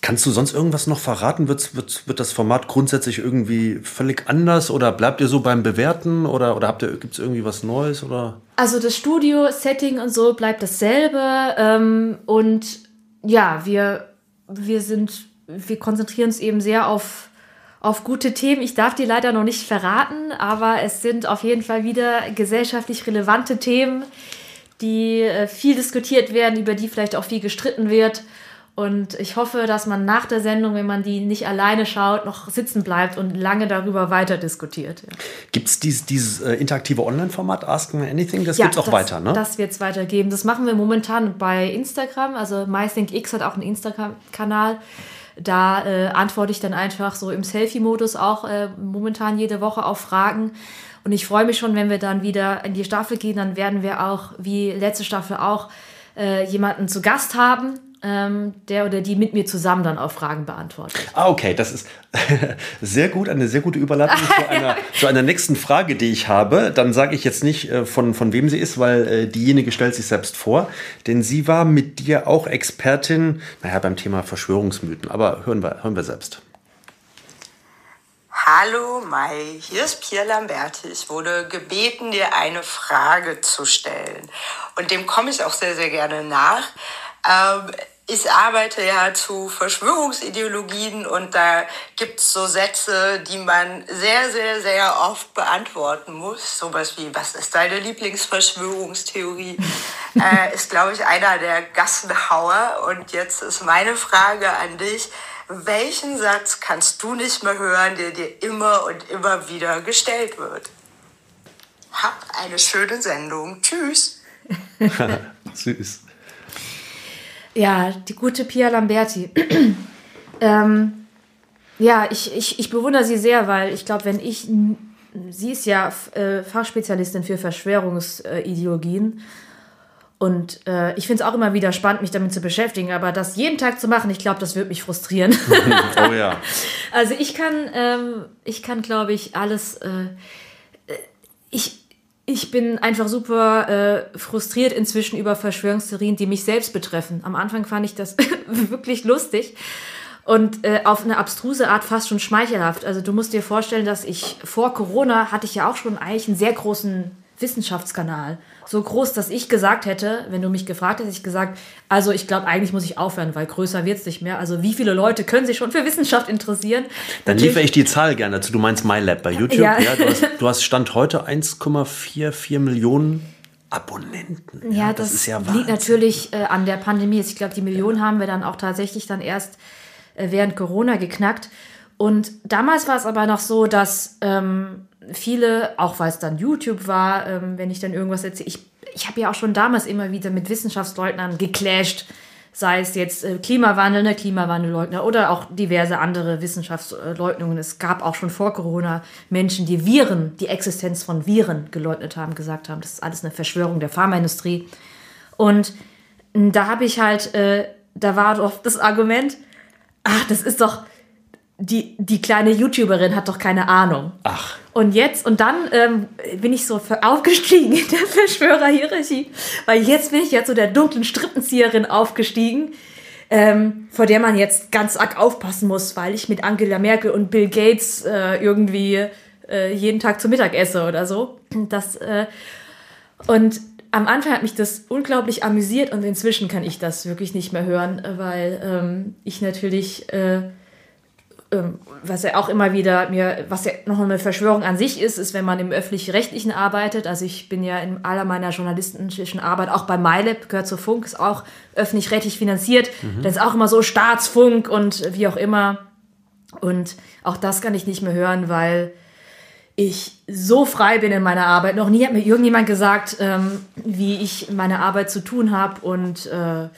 Kannst du sonst irgendwas noch verraten? Wird, wird, wird das Format grundsätzlich irgendwie völlig anders oder bleibt ihr so beim Bewerten oder, oder gibt es irgendwie was Neues oder? Also das Studio-Setting und so bleibt dasselbe. Ähm, und ja, wir, wir sind, wir konzentrieren uns eben sehr auf, auf gute Themen. Ich darf die leider noch nicht verraten, aber es sind auf jeden Fall wieder gesellschaftlich relevante Themen, die äh, viel diskutiert werden, über die vielleicht auch viel gestritten wird. Und ich hoffe, dass man nach der Sendung, wenn man die nicht alleine schaut, noch sitzen bleibt und lange darüber weiter diskutiert. Ja. Gibt es dieses, dieses äh, interaktive Online-Format Ask Me Anything? Das gibt's auch das, weiter, ne? Das wird es weitergeben. Das machen wir momentan bei Instagram. Also MyThinkX hat auch einen Instagram-Kanal. Da äh, antworte ich dann einfach so im Selfie-Modus auch äh, momentan jede Woche auf Fragen. Und ich freue mich schon, wenn wir dann wieder in die Staffel gehen, dann werden wir auch, wie letzte Staffel auch, äh, jemanden zu Gast haben, ähm, der oder die mit mir zusammen dann auch Fragen beantwortet. Ah, okay, das ist sehr gut, eine sehr gute Überleitung zu einer, zu einer nächsten Frage, die ich habe. Dann sage ich jetzt nicht, äh, von, von wem sie ist, weil äh, diejenige stellt sich selbst vor. Denn sie war mit dir auch Expertin, naja, beim Thema Verschwörungsmythen. Aber hören wir, hören wir selbst. Hallo Mai, hier ist Pierre Lamberti. Ich wurde gebeten, dir eine Frage zu stellen. Und dem komme ich auch sehr, sehr gerne nach. Ähm, ich arbeite ja zu Verschwörungsideologien und da gibt es so Sätze, die man sehr, sehr, sehr oft beantworten muss. Sowas wie, was ist deine Lieblingsverschwörungstheorie? äh, ist, glaube ich, einer der Gassenhauer. Und jetzt ist meine Frage an dich. Welchen Satz kannst du nicht mehr hören, der dir immer und immer wieder gestellt wird? Hab eine schöne Sendung. Tschüss. Süß. Ja, die gute Pia Lamberti. ähm, ja, ich, ich, ich bewundere sie sehr, weil ich glaube, wenn ich, sie ist ja äh, Fachspezialistin für Verschwörungsideologien. Und äh, ich finde es auch immer wieder spannend, mich damit zu beschäftigen, aber das jeden Tag zu machen, ich glaube, das wird mich frustrieren. oh ja. Also ich kann, ähm, ich kann, glaube ich, alles. Äh, ich, ich bin einfach super äh, frustriert inzwischen über Verschwörungstheorien, die mich selbst betreffen. Am Anfang fand ich das wirklich lustig. und äh, auf eine abstruse Art fast schon schmeichelhaft. Also du musst dir vorstellen, dass ich vor Corona hatte ich ja auch schon eigentlich einen sehr großen Wissenschaftskanal. So groß, dass ich gesagt hätte, wenn du mich gefragt hättest, ich gesagt, also ich glaube, eigentlich muss ich aufhören, weil größer wird es nicht mehr. Also wie viele Leute können sich schon für Wissenschaft interessieren? Dann liefere ich die Zahl gerne dazu. Du meinst MyLab bei YouTube. Ja. Ja. du, hast, du hast Stand heute 1,44 Millionen Abonnenten. Ja, das, ist ja liegt Wahnsinn. natürlich äh, an der Pandemie. Ich glaube, die Millionen haben wir dann auch tatsächlich dann erst äh, während Corona geknackt. Und damals war es aber noch so, dass ähm, viele, auch weil es dann YouTube war, ähm, wenn ich dann irgendwas erzähle, ich, ich habe ja auch schon damals immer wieder mit Wissenschaftsleugnern geclasht, sei es jetzt äh, Klimawandel, ne, Klimawandelleugner oder auch diverse andere Wissenschaftsleugnungen. Es gab auch schon vor Corona Menschen, die Viren, die Existenz von Viren geleugnet haben, gesagt haben, das ist alles eine Verschwörung der Pharmaindustrie. Und mh, da habe ich halt, äh, da war doch das Argument, ach, das ist doch, die, die kleine YouTuberin hat doch keine Ahnung. Ach. Und jetzt, und dann ähm, bin ich so aufgestiegen in der Verschwörerhierarchie, weil jetzt bin ich ja zu der dunklen Strippenzieherin aufgestiegen, ähm, vor der man jetzt ganz arg aufpassen muss, weil ich mit Angela Merkel und Bill Gates äh, irgendwie äh, jeden Tag zu Mittag esse oder so. Das, äh, und am Anfang hat mich das unglaublich amüsiert und inzwischen kann ich das wirklich nicht mehr hören, weil ähm, ich natürlich äh, was ja auch immer wieder mir, was ja noch eine Verschwörung an sich ist, ist, wenn man im öffentlich-rechtlichen arbeitet. Also ich bin ja in aller meiner journalistischen Arbeit, auch bei MyLab, gehört zur Funk, ist auch öffentlich-rechtlich finanziert. Mhm. Das ist auch immer so Staatsfunk und wie auch immer. Und auch das kann ich nicht mehr hören, weil ich so frei bin in meiner Arbeit. Noch nie hat mir irgendjemand gesagt, ähm, wie ich meine Arbeit zu tun habe und äh,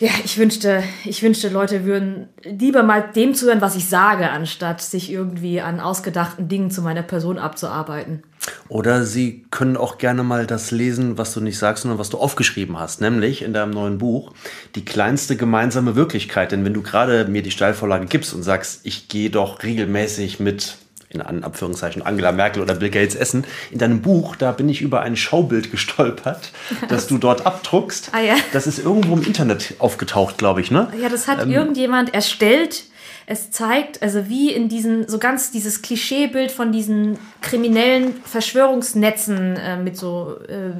ja, ich wünschte, ich wünschte, Leute würden lieber mal dem zuhören, was ich sage, anstatt sich irgendwie an ausgedachten Dingen zu meiner Person abzuarbeiten. Oder sie können auch gerne mal das lesen, was du nicht sagst, sondern was du aufgeschrieben hast, nämlich in deinem neuen Buch die kleinste gemeinsame Wirklichkeit. Denn wenn du gerade mir die Steilvorlage gibst und sagst, ich gehe doch regelmäßig mit in Anführungszeichen Angela Merkel oder Bill Gates essen. In deinem Buch, da bin ich über ein Schaubild gestolpert, das du dort abdruckst. Ah, ja. Das ist irgendwo im Internet aufgetaucht, glaube ich, ne? Ja, das hat irgendjemand erstellt. Es zeigt, also wie in diesen, so ganz dieses Klischeebild von diesen kriminellen Verschwörungsnetzen äh, mit so, äh,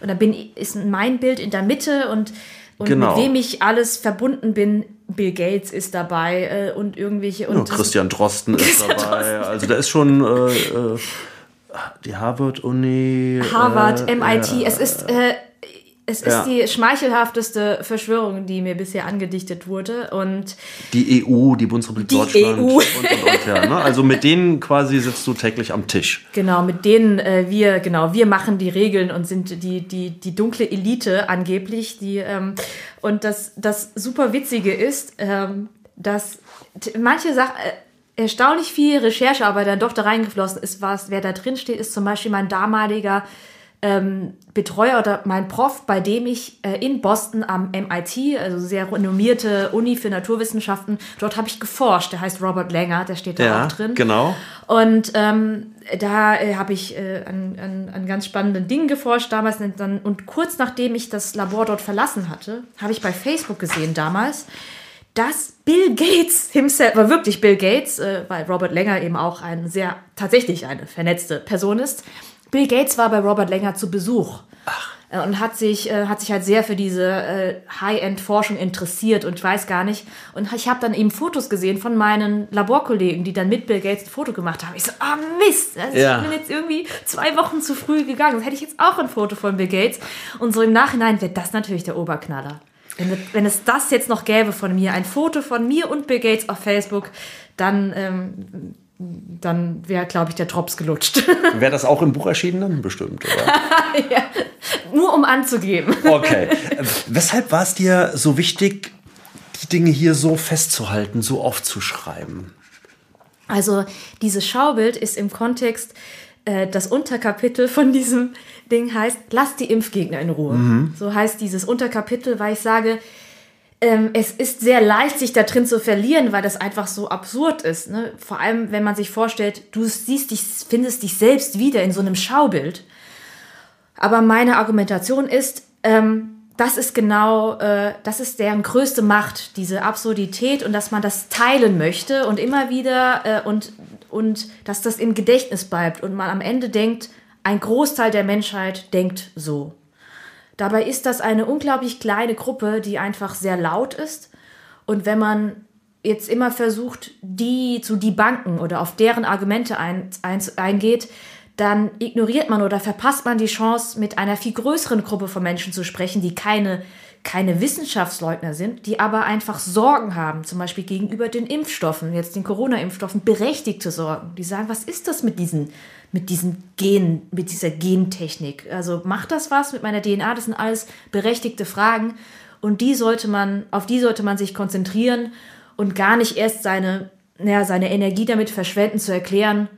und da bin, ist mein Bild in der Mitte und, und Genau. mit wem ich alles verbunden bin. Bill Gates ist dabei äh, und irgendwelche. Und Ja, Christian Drosten ist dabei. Also da ist schon äh, äh, die Harvard-Uni. Harvard, äh, MIT. es ist, äh, es ist ja. die schmeichelhafteste Verschwörung, die mir bisher angedichtet wurde. Und Die EU, die Bundesrepublik Die Deutschland. EU. Und, und, und, ja, ne? Also mit denen quasi sitzt du täglich am Tisch. genau, mit denen äh, wir, genau, wir machen die Regeln und sind die, die, die dunkle Elite angeblich. Die, ähm, und das, das super Witzige ist, ähm, dass manche Sachen. Äh, Erstaunlich viel Recherchearbeit dann doch da reingeflossen ist, was, wer da drin steht, ist zum Beispiel mein damaliger ähm, Betreuer oder mein Prof, bei dem ich äh, in Boston am MIT, also sehr renommierte Uni für Naturwissenschaften, dort habe ich geforscht. Der heißt Robert Langer, der steht da auch drin. genau. Und ähm, da äh, habe ich äh, an, an, an ganz spannenden Dingen geforscht damals. Und, dann, und kurz nachdem ich das Labor dort verlassen hatte, habe ich bei Facebook gesehen damals, dass Bill Gates himself, war wirklich Bill Gates, äh, weil Robert Langer eben auch ein sehr, tatsächlich eine vernetzte Person ist. Bill Gates war bei Robert Langer zu Besuch. Äh, Und hat sich, äh, hat sich halt sehr für diese äh, High-End-Forschung interessiert und ich weiß gar nicht. Und ich habe dann eben Fotos gesehen von meinen Laborkollegen, die dann mit Bill Gates ein Foto gemacht haben. Ich so, ah Mist, also Ja. ich bin jetzt irgendwie zwei Wochen zu früh gegangen. Sonst hätte ich jetzt auch ein Foto von Bill Gates. Und so im Nachhinein wäre das natürlich der Oberknaller. Wenn, es- wenn es das jetzt noch gäbe von mir, ein Foto von mir und Bill Gates auf Facebook, dann, ähm, dann wäre, glaube ich, der Drops gelutscht. Wäre das auch im Buch erschienen dann? Bestimmt, oder? Nur um anzugeben. Okay. Weshalb war es dir so wichtig, die Dinge hier so festzuhalten, so aufzuschreiben? Also dieses Schaubild ist im Kontext, äh, das Unterkapitel von diesem Ding heißt, lass die Impfgegner in Ruhe. So heißt dieses Unterkapitel, weil ich sage, ähm, es ist sehr leicht, sich da drin zu verlieren, weil das einfach so absurd ist. Ne? Vor allem, wenn man sich vorstellt, du siehst dich, findest dich selbst wieder in so einem Schaubild. Aber meine Argumentation ist, ähm, das ist genau, äh, das ist deren größte Macht, diese Absurdität und dass man das teilen möchte und immer wieder äh, und, und dass das im Gedächtnis bleibt und man am Ende denkt, ein Großteil der Menschheit denkt so. Dabei ist das eine unglaublich kleine Gruppe, die einfach sehr laut ist. Und wenn man jetzt immer versucht, die zu debunken oder auf deren Argumente ein, ein, eingeht, dann ignoriert man oder verpasst man die Chance, mit einer viel größeren Gruppe von Menschen zu sprechen, die keine, keine Wissenschaftsleugner sind, die aber einfach Sorgen haben, zum Beispiel gegenüber den Impfstoffen, jetzt den Corona-Impfstoffen, berechtigte Sorgen. Die sagen, was ist das mit diesen, mit diesen Gen, mit dieser Gentechnik? Also macht das was mit meiner DNA? Das sind alles berechtigte Fragen und die sollte man, auf die sollte man sich konzentrieren und gar nicht erst seine, naja, seine Energie damit verschwenden, zu erklären,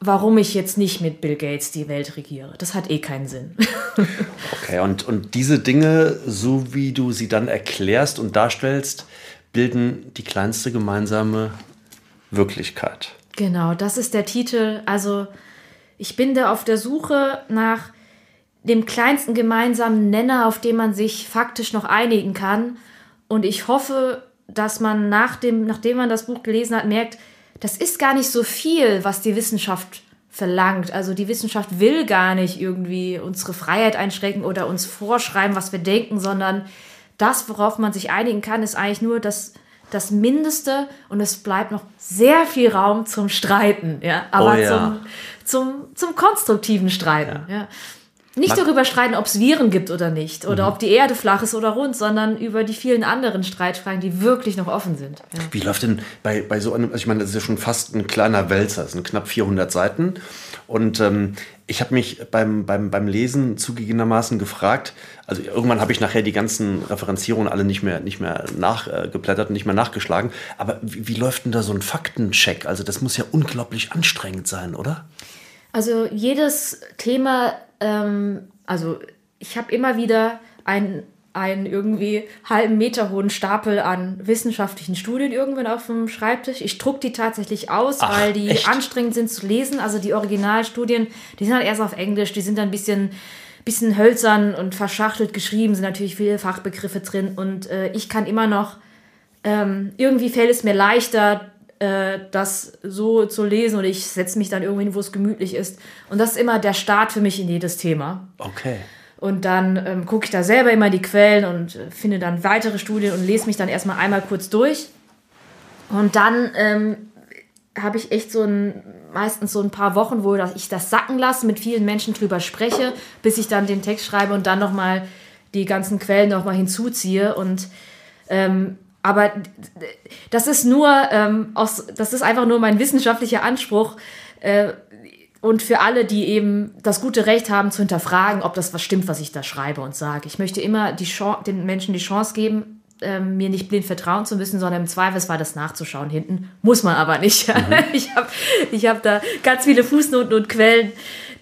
warum ich jetzt nicht mit Bill Gates die Welt regiere. Das hat eh keinen Sinn. okay, und, und diese Dinge, so wie du sie dann erklärst und darstellst, bilden die kleinste gemeinsame Wirklichkeit. Genau, das ist der Titel. Also ich bin da auf der Suche nach dem kleinsten gemeinsamen Nenner, auf dem man sich faktisch noch einigen kann. Und ich hoffe, dass man nach dem, nachdem man das Buch gelesen hat, merkt, das ist gar nicht so viel, was die Wissenschaft verlangt. Also die Wissenschaft will gar nicht irgendwie unsere Freiheit einschränken oder uns vorschreiben, was wir denken, sondern das, worauf man sich einigen kann, ist eigentlich nur das, das Mindeste und es bleibt noch sehr viel Raum zum Streiten, ja, aber oh ja. Zum, zum, zum konstruktiven Streiten, ja. ja. Nicht Man darüber streiten, ob es Viren gibt oder nicht, oder mhm. ob die Erde flach ist oder rund, sondern über die vielen anderen Streitfragen, die wirklich noch offen sind. Ja. Wie läuft denn bei, bei so einem, also ich meine, das ist ja schon fast ein kleiner Wälzer, das sind knapp 400 Seiten. Und ähm, ich habe mich beim, beim, beim Lesen zugegebenermaßen gefragt, also irgendwann habe ich nachher die ganzen Referenzierungen alle nicht mehr, nicht mehr nachgeblättert und nicht mehr nachgeschlagen. Aber wie, wie läuft denn da so ein Faktencheck? Also das muss ja unglaublich anstrengend sein, oder? Also jedes Thema ähm, also ich habe immer wieder einen, einen irgendwie halben Meter hohen Stapel an wissenschaftlichen Studien irgendwann auf dem Schreibtisch. Ich druck die tatsächlich aus, Ach, weil die echt? anstrengend sind zu lesen. Also die Originalstudien, die sind halt erst auf Englisch, die sind dann ein bisschen bisschen hölzern und verschachtelt geschrieben, sind natürlich viele Fachbegriffe drin und äh, ich kann immer noch, ähm, irgendwie fällt es mir leichter, äh, das so zu lesen oder ich setze mich dann irgendwo hin, wo es gemütlich ist. Und das ist immer der Start für mich in jedes Thema. Okay. Und dann ähm, gucke ich da selber immer die Quellen und äh, finde dann weitere Studien und lese mich dann erstmal einmal kurz durch. Und dann ähm, habe ich echt so ein, meistens so ein paar Wochen, wo ich das sacken lasse, mit vielen Menschen drüber spreche, bis ich dann den Text schreibe und dann nochmal die ganzen Quellen nochmal hinzuziehe. Und ähm, aber das ist nur ähm, aus, das ist einfach nur mein wissenschaftlicher Anspruch. Äh, und für alle, die eben das gute Recht haben zu hinterfragen, ob das was stimmt, was ich da schreibe und sage. Ich möchte immer die Chance, den Menschen die Chance geben, ähm, mir nicht blind vertrauen zu müssen, sondern im Zweifelsfall das nachzuschauen hinten. Muss man aber nicht. Mhm. Ich habe ich hab da ganz viele Fußnoten und Quellen,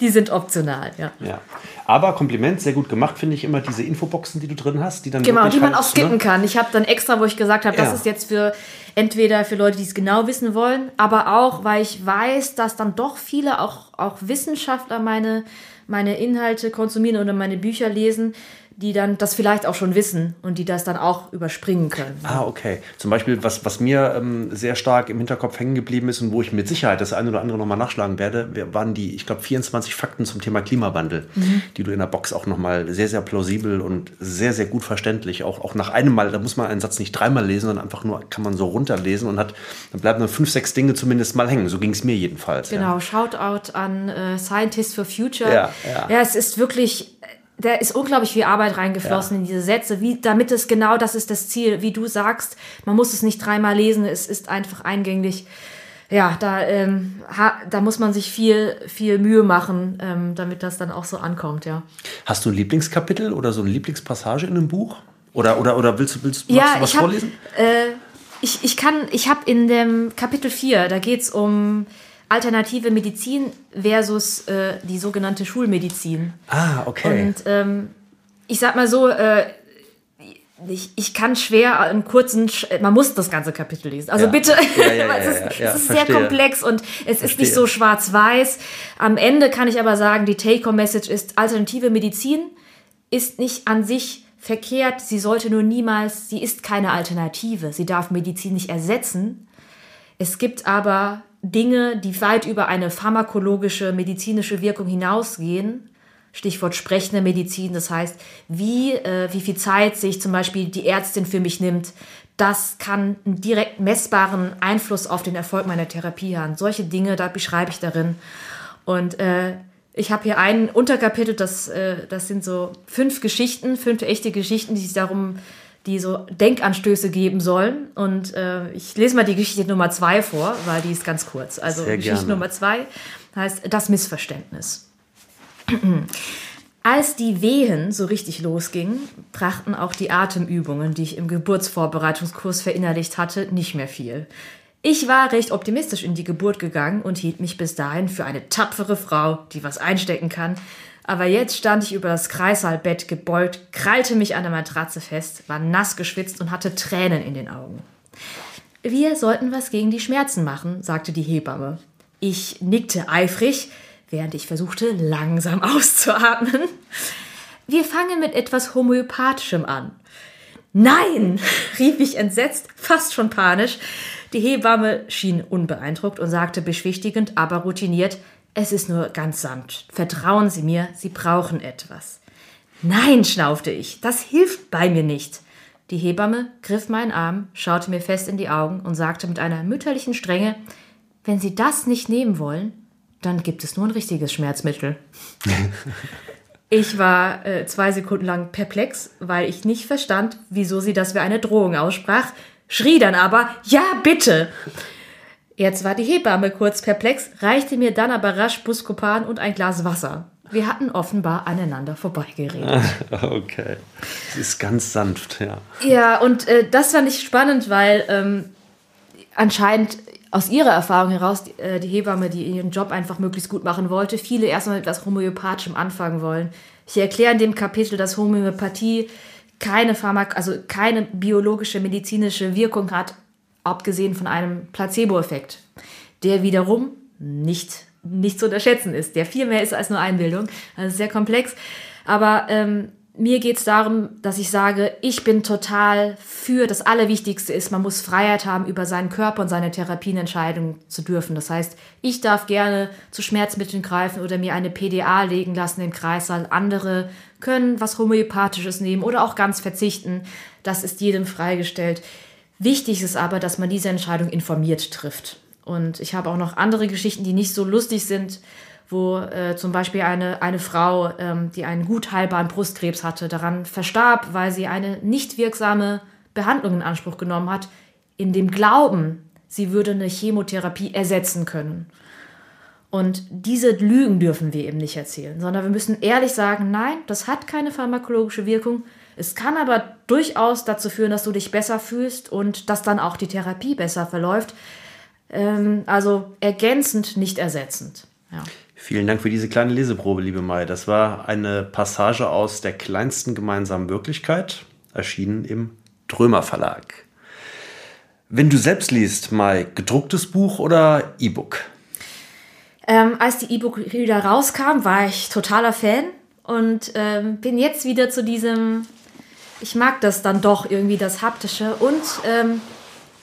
die sind optional. Ja. ja. Aber Kompliment, sehr gut gemacht, finde ich immer diese Infoboxen, die du drin hast, die dann genau, die man halt, auch skippen ne? kann. Ich habe dann extra, wo ich gesagt habe, ja. das ist jetzt für entweder für Leute, die es genau wissen wollen, aber auch, weil ich weiß, dass dann doch viele auch auch Wissenschaftler meine meine Inhalte konsumieren oder meine Bücher lesen, die dann das vielleicht auch schon wissen und die das dann auch überspringen können. Ah, okay. Zum Beispiel, was, was mir ähm, sehr stark im Hinterkopf hängen geblieben ist und wo ich mit Sicherheit das eine oder andere nochmal nachschlagen werde, waren die, ich glaube, 24 Fakten zum Thema Klimawandel, mhm. die du in der Box auch nochmal sehr, sehr plausibel und sehr, sehr gut verständlich, auch, auch nach einem Mal, da muss man einen Satz nicht dreimal lesen, sondern einfach nur, kann man so runterlesen und hat, dann bleiben dann fünf, sechs Dinge zumindest mal hängen. So ging es mir jedenfalls. Genau, ja. Shoutout an äh, Scientists for Future. Ja, ja. ja, es ist wirklich da ist unglaublich viel Arbeit reingeflossen ja. in diese Sätze, wie, damit es genau das ist das Ziel, wie du sagst, man muss es nicht dreimal lesen, es ist einfach eingänglich. Ja, da, ähm, ha, da muss man sich viel, viel Mühe machen, ähm, damit das dann auch so ankommt, ja. Hast du ein Lieblingskapitel oder so eine Lieblingspassage in einem Buch? Oder, oder, oder willst, willst, ja, du was hab, vorlesen? Äh, ich, ich kann, ich habe in dem Kapitel 4, da geht es um alternative Medizin versus äh, die sogenannte Schulmedizin. Ah, okay. Und ähm, ich sag mal so, äh, ich, ich kann schwer einen kurzen, man muss das ganze Kapitel lesen. Also ja. bitte, ja, ja, es ist, es ist sehr komplex und es verstehe. ist nicht so schwarz-weiß. Am Ende kann ich aber sagen, die Take-Home-Message ist, alternative Medizin ist nicht an sich verkehrt, sie sollte nur niemals, sie ist keine Alternative, sie darf Medizin nicht ersetzen. Es gibt aber Dinge, die weit über eine pharmakologische, medizinische Wirkung hinausgehen. Stichwort sprechende Medizin, das heißt, wie, äh, wie viel Zeit sich zum Beispiel die Ärztin für mich nimmt, das kann einen direkt messbaren Einfluss auf den Erfolg meiner Therapie haben. Solche Dinge, da beschreibe ich darin. Und äh, ich habe hier ein Unterkapitel, das, äh, das sind so fünf Geschichten, fünf echte Geschichten, die sich darum, die so Denkanstöße geben sollen. Und äh, ich lese mal die Geschichte Nummer zwei vor, weil die ist ganz kurz. Also Sehr Geschichte gerne. Nummer zwei heißt Das Missverständnis. Als die Wehen so richtig losgingen, brachten auch die Atemübungen, die ich im Geburtsvorbereitungskurs verinnerlicht hatte, nicht mehr viel. Ich war recht optimistisch in die Geburt gegangen und hielt mich bis dahin für eine tapfere Frau, die was einstecken kann. Aber jetzt stand ich über das Kreissaalbett gebeugt, krallte mich an der Matratze fest, war nass geschwitzt und hatte Tränen in den Augen. Wir sollten was gegen die Schmerzen machen, sagte die Hebamme. Ich nickte eifrig, während ich versuchte, langsam auszuatmen. Wir fangen mit etwas Homöopathischem an. Nein, rief ich entsetzt, fast schon panisch. Die Hebamme schien unbeeindruckt und sagte beschwichtigend, aber routiniert, es ist nur ganz sanft. Vertrauen Sie mir, Sie brauchen etwas. Nein, schnaufte ich, das hilft bei mir nicht. Die Hebamme griff meinen Arm, schaute mir fest in die Augen und sagte mit einer mütterlichen Strenge, wenn Sie das nicht nehmen wollen, dann gibt es nur ein richtiges Schmerzmittel. Ich war äh, zwei Sekunden lang perplex, weil ich nicht verstand, wieso sie das wie eine Drohung aussprach, schrie dann aber, ja, bitte. Jetzt war die Hebamme kurz perplex, reichte mir dann aber rasch Buscopan und ein Glas Wasser. Wir hatten offenbar aneinander vorbeigeredet. Okay. Es ist ganz sanft, ja. Ja, und äh, das fand ich spannend, weil ähm, anscheinend aus ihrer Erfahrung heraus die, äh, die Hebamme, die ihren Job einfach möglichst gut machen wollte, viele erstmal mit etwas Homöopathischem anfangen wollen. Ich erkläre in dem Kapitel, dass Homöopathie keine Pharmak also keine biologische medizinische Wirkung hat, abgesehen von einem Placebo-Effekt, der wiederum nicht, nicht zu unterschätzen ist, der viel mehr ist als nur Einbildung. Also sehr komplex. Aber ähm, mir geht es darum, dass ich sage, ich bin total für, das Allerwichtigste ist, man muss Freiheit haben, über seinen Körper und seine Therapien entscheiden zu dürfen. Das heißt, ich darf gerne zu Schmerzmitteln greifen oder mir eine PDA legen lassen im Kreissaal. Andere können was Homöopathisches nehmen oder auch ganz verzichten. Das ist jedem freigestellt. Wichtig ist aber, dass man diese Entscheidung informiert trifft. Und ich habe auch noch andere Geschichten, die nicht so lustig sind, wo äh, zum Beispiel eine, eine Frau, ähm, die einen gut heilbaren Brustkrebs hatte, daran verstarb, weil sie eine nicht wirksame Behandlung in Anspruch genommen hat, in dem Glauben, sie würde eine Chemotherapie ersetzen können. Und diese Lügen dürfen wir eben nicht erzählen, sondern wir müssen ehrlich sagen, nein, das hat keine pharmakologische Wirkung. Es kann aber durchaus dazu führen, dass du dich besser fühlst und dass dann auch die Therapie besser verläuft. Ähm, also ergänzend, nicht ersetzend. Ja. Vielen Dank für diese kleine Leseprobe, liebe Mai. Das war eine Passage aus der kleinsten gemeinsamen Wirklichkeit, erschienen im Drömer Verlag. Wenn du selbst liest, Mai, gedrucktes Buch oder E-Book? Ähm, als die E-Book-Reader rauskam, war ich totaler Fan und ähm, bin jetzt wieder zu diesem, ich mag das dann doch irgendwie, das Haptische. Und ähm,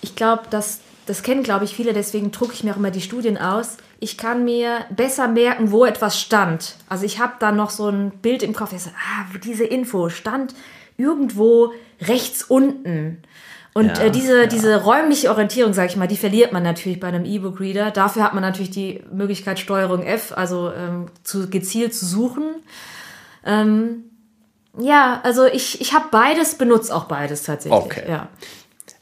ich glaube, das, das kennen, glaube ich, viele, deswegen drucke ich mir auch immer die Studien aus. Ich kann mir besser merken, wo etwas stand. Also ich habe da noch so ein Bild im Kopf, ich so, ah, diese Info stand irgendwo rechts unten. Und Ja, äh, diese, ja. diese räumliche Orientierung, sage ich mal, die verliert man natürlich bei einem E-Book-Reader. Dafür hat man natürlich die Möglichkeit Steuerung F, also ähm, zu, gezielt zu suchen. Ähm, ja, also ich, ich habe beides, benutze auch beides tatsächlich. Okay. Ja.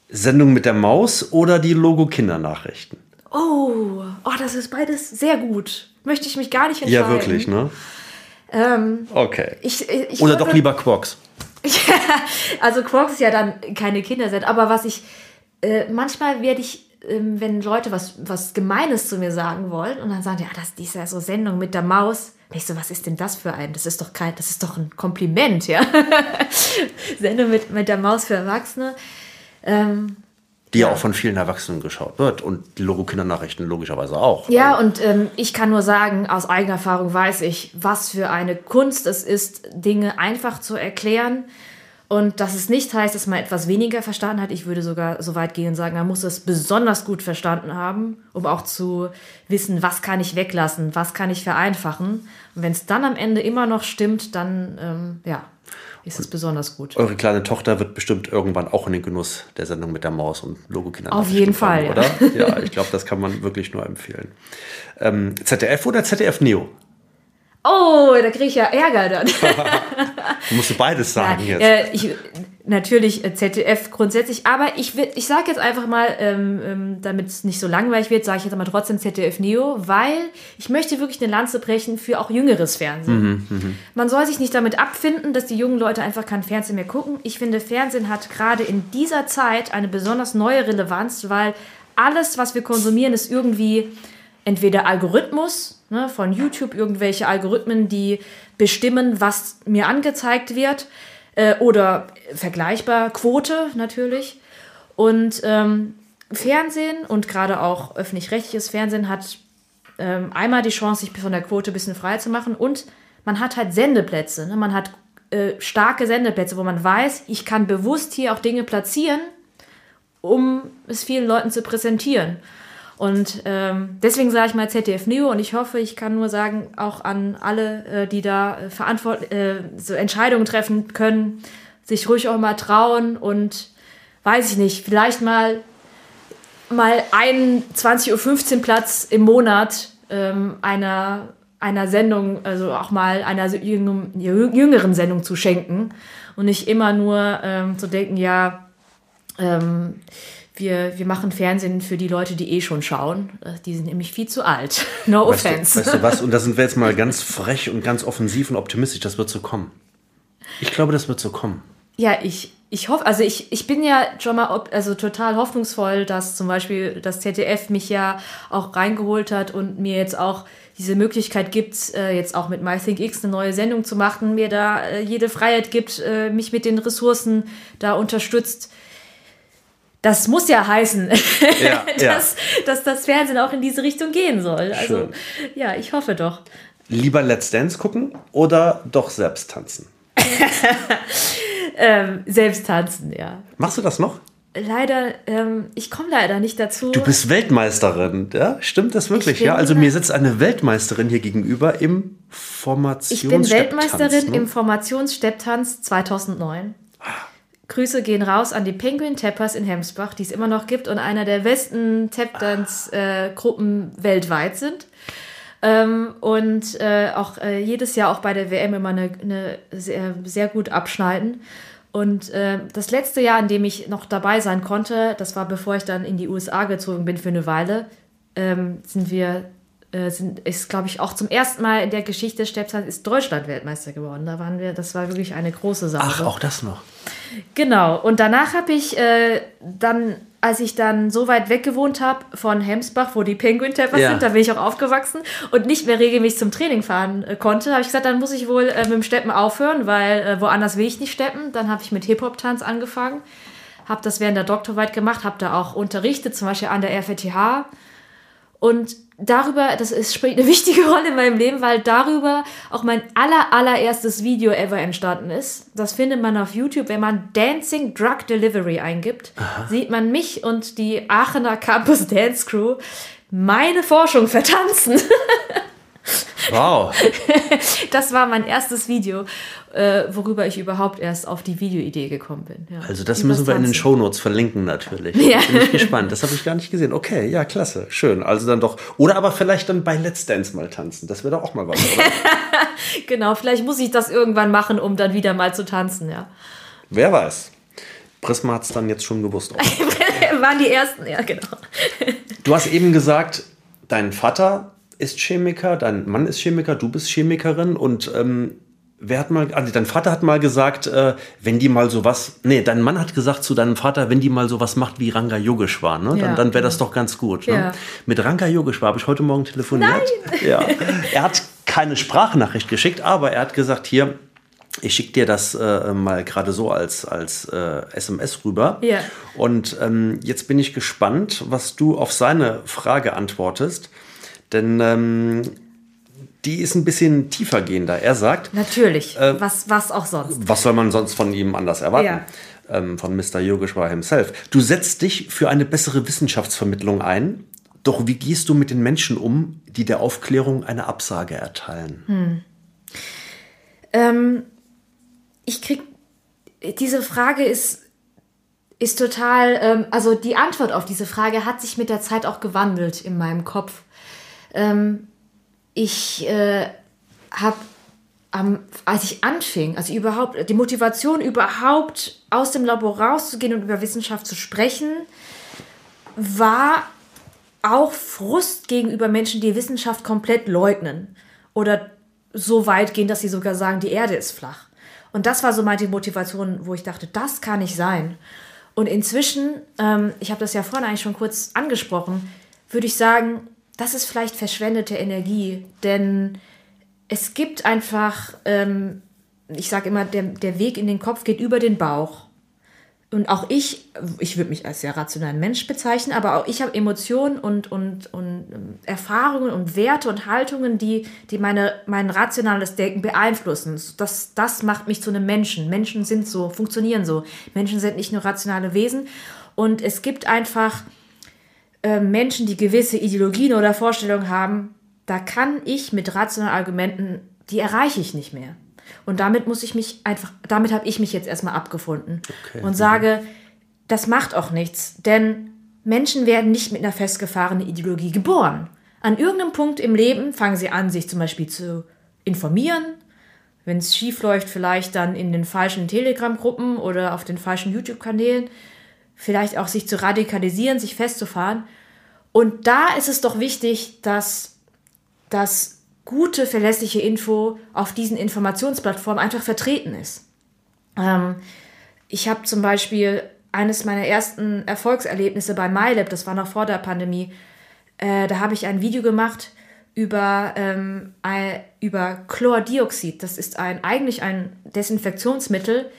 Sendung mit der Maus oder die Logo-Kindernachrichten? Oh, oh, das ist beides sehr gut. Möchte ich mich gar nicht entscheiden. Ja, wirklich, ne? Ähm, Okay. ich, ich Oder würde- doch lieber Quarks? Also Quarks ist ja dann keine Kindersendung, aber was ich, äh, manchmal werde ich, ähm, wenn Leute was, was Gemeines zu mir sagen wollen und dann sagen die, ja, das die ist ja so Sendung mit der Maus. Und ich so, was ist denn das für ein? Das ist doch kein, das ist doch ein Kompliment, ja. Sendung mit, mit der Maus für Erwachsene. Ähm, Die ja auch von vielen Erwachsenen geschaut wird. Und die Logo-Kindernachrichten logischerweise auch. Ja, und ähm, ich kann nur sagen, aus eigener Erfahrung weiß ich, was für eine Kunst es ist, Dinge einfach zu erklären Und dass es nicht heißt, dass man etwas weniger verstanden hat. Ich würde sogar so weit gehen und sagen, man muss es besonders gut verstanden haben, um auch zu wissen, was kann ich weglassen, was kann ich vereinfachen. Und wenn es dann am Ende immer noch stimmt, dann ähm, ja, ist es besonders gut. Eure kleine Tochter wird bestimmt irgendwann auch in den Genuss der Sendung mit der Maus und Logokinder. Auf jeden Fall, kommen, oder? Ja, ich glaube, das kann man wirklich nur empfehlen. Ähm, ZDF oder ZDF Neo? Oh, da kriege ich ja Ärger dann. du musst beides sagen ja, jetzt. Äh, ich, natürlich äh, ZDF grundsätzlich, aber ich, ich sage jetzt einfach mal, ähm, ähm, damit es nicht so langweilig wird, sage ich jetzt aber trotzdem ZDF Neo, weil ich möchte wirklich eine Lanze brechen für auch jüngeres Fernsehen. Mhm, mh. Man soll sich nicht damit abfinden, dass die jungen Leute einfach kein Fernsehen mehr gucken. Ich finde, Fernsehen hat gerade in dieser Zeit eine besonders neue Relevanz, weil alles, was wir konsumieren, ist irgendwie entweder Algorithmus ne, von YouTube, irgendwelche Algorithmen, die bestimmen, was mir angezeigt wird, äh, oder vergleichbar Quote natürlich. Und ähm, Fernsehen und gerade auch öffentlich-rechtliches Fernsehen hat ähm, einmal die Chance, sich von der Quote ein bisschen frei zu machen und man hat halt Sendeplätze. Ne? Man hat äh, starke Sendeplätze, wo man weiß, ich kann bewusst hier auch Dinge platzieren, um es vielen Leuten zu präsentieren. Und ähm, deswegen sage ich mal ZDF Neo und ich hoffe, ich kann nur sagen, auch an alle, äh, die da äh, verantwort äh, so Entscheidungen treffen können, sich ruhig auch mal trauen und weiß ich nicht, vielleicht mal mal einen 20.15 Uhr Platz im Monat ähm, einer, einer Sendung, also auch mal einer jüngeren Sendung zu schenken und nicht immer nur ähm, zu denken, ja, ähm, wir, wir machen Fernsehen für die Leute, die eh schon schauen. Äh, die sind nämlich viel zu alt. No weißt offense. Du, weißt du was? Und da sind wir jetzt mal ganz frech und ganz offensiv und optimistisch. Das wird so kommen. Ich glaube, das wird so kommen. Ja, ich, ich hoffe, also ich, ich bin ja schon mal also total hoffnungsvoll, dass zum Beispiel das ZDF mich ja auch reingeholt hat und mir jetzt auch diese Möglichkeit gibt, äh, jetzt auch mit MyThinkX eine neue Sendung zu machen, mir da äh, jede Freiheit gibt, mich mit den Ressourcen da unterstützt das muss ja heißen, ja, dass, ja. dass das Fernsehen auch in diese Richtung gehen soll. Also Schön. ja, ich hoffe doch. Lieber Let's Dance gucken oder doch selbst tanzen? ähm, selbst tanzen, ja. Machst du das noch? Leider, ähm, ich komme leider nicht dazu. Du bist Weltmeisterin, ja? Stimmt das wirklich? Ja, also mir sitzt eine Weltmeisterin hier gegenüber im Formationsstepptanz. Ich bin Weltmeisterin ne? im Formationsstepptanz 2009. Grüße gehen raus an die Penguin Tappers in Hemsbach, die es immer noch gibt und einer der besten Tapdance-Gruppen äh, weltweit sind. Ähm, und äh, auch äh, jedes Jahr auch bei der WM immer eine, eine sehr, sehr gut abschneiden. Und äh, das letzte Jahr, in dem ich noch dabei sein konnte, das war bevor ich dann in die USA gezogen bin für eine Weile, ähm, sind wir äh, sind, ist, glaube ich, auch zum ersten Mal in der Geschichte des Stepptanz ist Deutschland Weltmeister geworden. Da waren wir, das war wirklich eine große Sache. Ach, auch das noch. Genau. Und danach habe ich äh, dann, als ich dann so weit weg gewohnt habe von Hemsbach, wo die Penguin Tappers ja. sind, da bin ich auch aufgewachsen und nicht mehr regelmäßig zum Training fahren äh, konnte, habe ich gesagt, dann muss ich wohl äh, mit dem Steppen aufhören, weil äh, woanders will ich nicht steppen. Dann habe ich mit Hip-Hop-Tanz angefangen, habe das während der Doktorarbeit gemacht, habe da auch unterrichtet, zum Beispiel an der RFTH. Und darüber, das ist, spielt eine wichtige Rolle in meinem Leben, weil darüber auch mein aller, allererstes Video ever entstanden ist. Das findet man auf YouTube. Wenn man Dancing Drug Delivery eingibt, Aha. sieht man mich und die Aachener Campus Dance Crew meine Forschung vertanzen. Wow. das war mein erstes Video, äh, worüber ich überhaupt erst auf die Videoidee gekommen bin. Ja. Also das müssen wir in den Shownotes verlinken natürlich. Ja. Bin ich gespannt. Das habe ich gar nicht gesehen. Okay, ja, klasse. Schön. Also dann doch. Oder aber vielleicht dann bei Let's Dance mal tanzen. Das wäre doch auch mal was, genau, vielleicht muss ich das irgendwann machen, um dann wieder mal zu tanzen, ja. Wer weiß. Prisma hat es dann jetzt schon gewusst. Waren die ersten, ja, genau. du hast eben gesagt, dein Vater ist Chemiker, dein Mann ist Chemiker, du bist Chemikerin und ähm, wer hat mal, also dein Vater hat mal gesagt, äh, wenn die mal sowas, nee, dein Mann hat gesagt zu deinem Vater, wenn die mal sowas macht wie Ranga Yogeshwar, ne, ja, dann, dann wäre das doch ganz gut. Ne? Ja. Mit Ranga Yogeshwar habe ich heute Morgen telefoniert. Nein. Ja. Er hat keine Sprachnachricht geschickt, aber er hat gesagt, hier, ich schicke dir das äh, mal gerade so als, als äh, SMS rüber. Ja. Und ähm, jetzt bin ich gespannt, was du auf seine Frage antwortest. Denn ähm, die ist ein bisschen tiefer gehender. Er sagt, Natürlich. was, was auch sonst. was soll man sonst von ihm anders erwarten? Ja. Ähm, von Mr. Yogeshwar himself. Du setzt dich für eine bessere Wissenschaftsvermittlung ein. Doch wie gehst du mit den Menschen um, die der Aufklärung eine Absage erteilen? Ähm, ich krieg, diese Frage ist, ist total, ähm, also die Antwort auf diese Frage hat sich mit der Zeit auch gewandelt in meinem Kopf. Ähm, ich äh, habe, ähm, als ich anfing, also überhaupt, die Motivation überhaupt aus dem Labor rauszugehen und über Wissenschaft zu sprechen, war auch Frust gegenüber Menschen, die Wissenschaft komplett leugnen oder so weit gehen, dass sie sogar sagen, die Erde ist flach. Und das war so meine Motivation, wo ich dachte, das kann nicht sein. Und inzwischen, ähm, ich habe das ja vorhin eigentlich schon kurz angesprochen, würde ich sagen, das ist vielleicht verschwendete Energie, denn es gibt einfach, ähm, ich sage immer, der, der Weg in den Kopf geht über den Bauch. Und auch ich, ich würde mich als sehr rationalen Mensch bezeichnen, aber auch ich habe Emotionen und, und, und ähm, Erfahrungen und Werte und Haltungen, die, die meine, mein rationales Denken beeinflussen. Das, das macht mich zu einem Menschen. Menschen sind so, funktionieren so. Menschen sind nicht nur rationale Wesen. Und es gibt einfach äh, Menschen, die gewisse Ideologien oder Vorstellungen haben, da kann ich mit rationalen Argumenten, die erreiche ich nicht mehr. Und damit muss ich mich einfach, damit habe ich mich jetzt erstmal abgefunden Okay. und sage, das macht auch nichts, denn Menschen werden nicht mit einer festgefahrenen Ideologie geboren. An irgendeinem Punkt im Leben fangen sie an, sich zum Beispiel zu informieren. Wenn es schief läuft, vielleicht dann in den falschen Telegram-Gruppen oder auf den falschen YouTube-Kanälen. Vielleicht auch sich zu radikalisieren, sich festzufahren. Und da ist es doch wichtig, dass das gute, verlässliche Info auf diesen Informationsplattformen einfach vertreten ist. Ähm, ich habe zum Beispiel eines meiner ersten Erfolgserlebnisse bei MyLab, das war noch vor der Pandemie, äh, da habe ich ein Video gemacht über, ähm, über Chlordioxid. Das ist ein, eigentlich ein Desinfektionsmittel.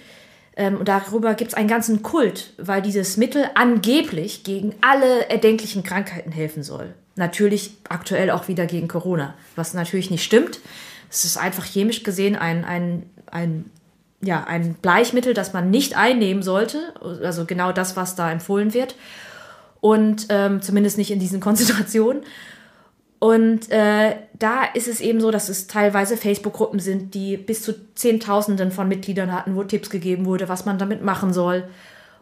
Ähm, und darüber gibt es einen ganzen Kult, weil dieses Mittel angeblich gegen alle erdenklichen Krankheiten helfen soll. Natürlich aktuell auch wieder gegen Corona, was natürlich nicht stimmt. Es ist einfach chemisch gesehen ein, ein, ein, ja, ein Bleichmittel, das man nicht einnehmen sollte. Also genau das, was da empfohlen wird. Und ähm, zumindest nicht in diesen Konzentrationen. Und äh, da ist es eben so, dass es teilweise Facebook-Gruppen sind, die bis zu Zehntausenden von Mitgliedern hatten, wo Tipps gegeben wurde, was man damit machen soll.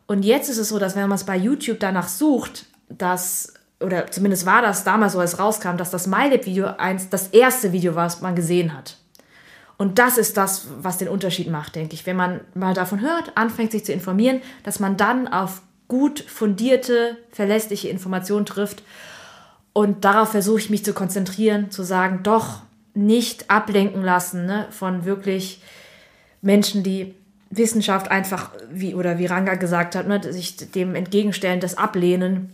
Und jetzt ist es so, dass wenn man es bei YouTube danach sucht, dass, oder zumindest war das damals so, als rauskam, dass das MyLab-Video eins das erste Video war, was man gesehen hat. Und das ist das, was den Unterschied macht, denke ich. Wenn man mal davon hört, anfängt sich zu informieren, dass man dann auf gut fundierte, verlässliche Informationen trifft. Und darauf versuche ich mich zu konzentrieren, zu sagen, doch nicht ablenken lassen ne, von wirklich Menschen, die Wissenschaft einfach, wie, oder wie Ranga gesagt hat, ne, sich dem entgegenstellen, das ablehnen,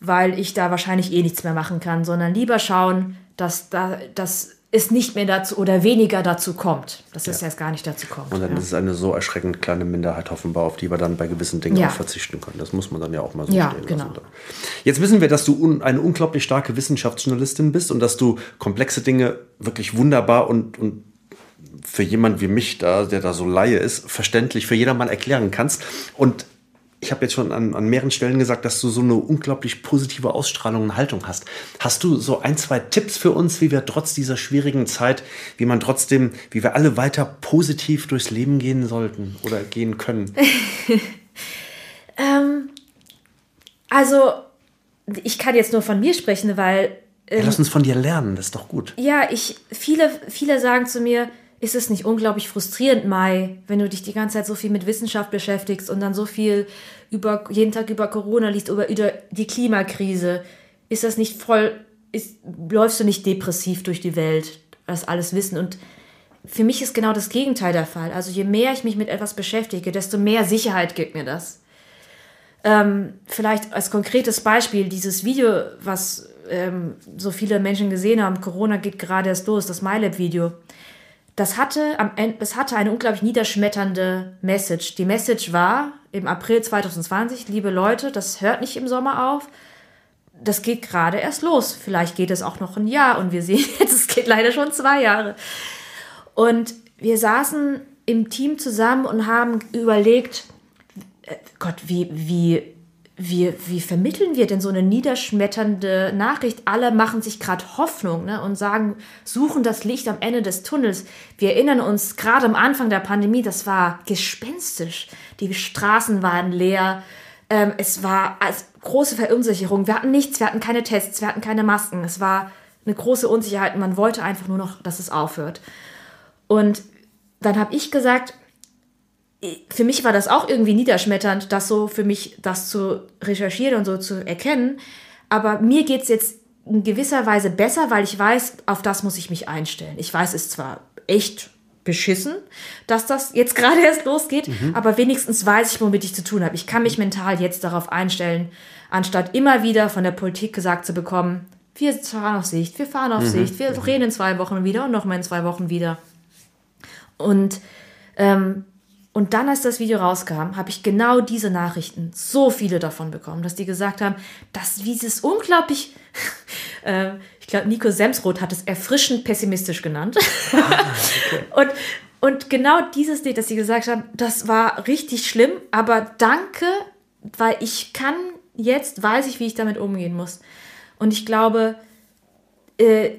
weil ich da wahrscheinlich eh nichts mehr machen kann, sondern lieber schauen, dass, da, dass es nicht mehr dazu oder weniger dazu kommt, dass es erst gar nicht dazu kommt. Und dann ja. ist es eine so erschreckend kleine Minderheit offenbar, auf die wir dann bei gewissen Dingen Ja. auch verzichten können. Das muss man dann ja auch mal so Ja, stehen genau. lassen. Jetzt wissen wir, dass du un eine unglaublich starke Wissenschaftsjournalistin bist und dass du komplexe Dinge wirklich wunderbar und, und für jemand wie mich, da, der da so Laie ist, verständlich für jedermann erklären kannst. Und ich habe jetzt schon an, an mehreren Stellen gesagt, dass du so eine unglaublich positive Ausstrahlung und Haltung hast. Hast du so ein, zwei Tipps für uns, wie wir trotz dieser schwierigen Zeit, wie man trotzdem, wie wir alle weiter positiv durchs Leben gehen sollten oder gehen können? Also, ich kann jetzt nur von mir sprechen, weil Ja, lass uns von dir lernen, das ist doch gut. Ja, ich, viele, viele sagen zu mir, ist es nicht unglaublich frustrierend, Mai, wenn du dich die ganze Zeit so viel mit Wissenschaft beschäftigst und dann so viel über, jeden Tag über Corona liest, über, über die Klimakrise. Ist das nicht voll, ist, läufst du nicht depressiv durch die Welt, das alles wissen? Und für mich ist genau das Gegenteil der Fall. Also je mehr ich mich mit etwas beschäftige, desto mehr Sicherheit gibt mir das. Ähm, vielleicht als konkretes Beispiel dieses Video, was ähm, so viele Menschen gesehen haben, Corona geht gerade erst los, das MyLab-Video. Das hatte, am Ende, das hatte eine unglaublich niederschmetternde Message. Die Message war im April 2020, liebe Leute, das hört nicht im Sommer auf. das geht gerade erst los. Vielleicht geht es auch noch ein Jahr und wir sehen jetzt, es geht leider schon zwei Jahre. Und wir saßen im Team zusammen und haben überlegt, äh, Gott, wie, wie, wie, wie vermitteln wir denn so eine niederschmetternde Nachricht? Alle machen sich gerade Hoffnung ne, und sagen, suchen das Licht am Ende des Tunnels. Wir erinnern uns gerade am Anfang der Pandemie, das war gespenstisch. Die Straßen waren leer. Ähm, es war als große Verunsicherung. Wir hatten nichts, wir hatten keine Tests, wir hatten keine Masken. Es war eine große Unsicherheit man wollte einfach nur noch, dass es aufhört. Und dann habe ich gesagt, für mich war das auch irgendwie niederschmetternd, das so für mich, das zu recherchieren und so zu erkennen. Aber mir geht es jetzt in gewisser Weise besser, weil ich weiß, auf das muss ich mich einstellen. Ich weiß, es ist zwar echt beschissen, dass das jetzt gerade erst losgeht, mhm. aber wenigstens weiß ich, womit ich zu tun habe. Ich kann mich mental jetzt darauf einstellen, anstatt immer wieder von der Politik gesagt zu bekommen, wir fahren auf Sicht, wir fahren auf mhm. Sicht, wir reden in zwei Wochen wieder und nochmal in zwei Wochen wieder. Und, ähm, und dann, als das Video rauskam, habe ich genau diese Nachrichten, so viele davon bekommen, dass die gesagt haben, dass dieses unglaublich, äh, ich glaube, Nico Semsroth hat es erfrischend pessimistisch genannt. Ah, okay. und, und genau dieses Lied, dass sie gesagt haben, das war richtig schlimm, aber danke, weil ich kann jetzt, weiß ich, wie ich damit umgehen muss. Und ich glaube, äh,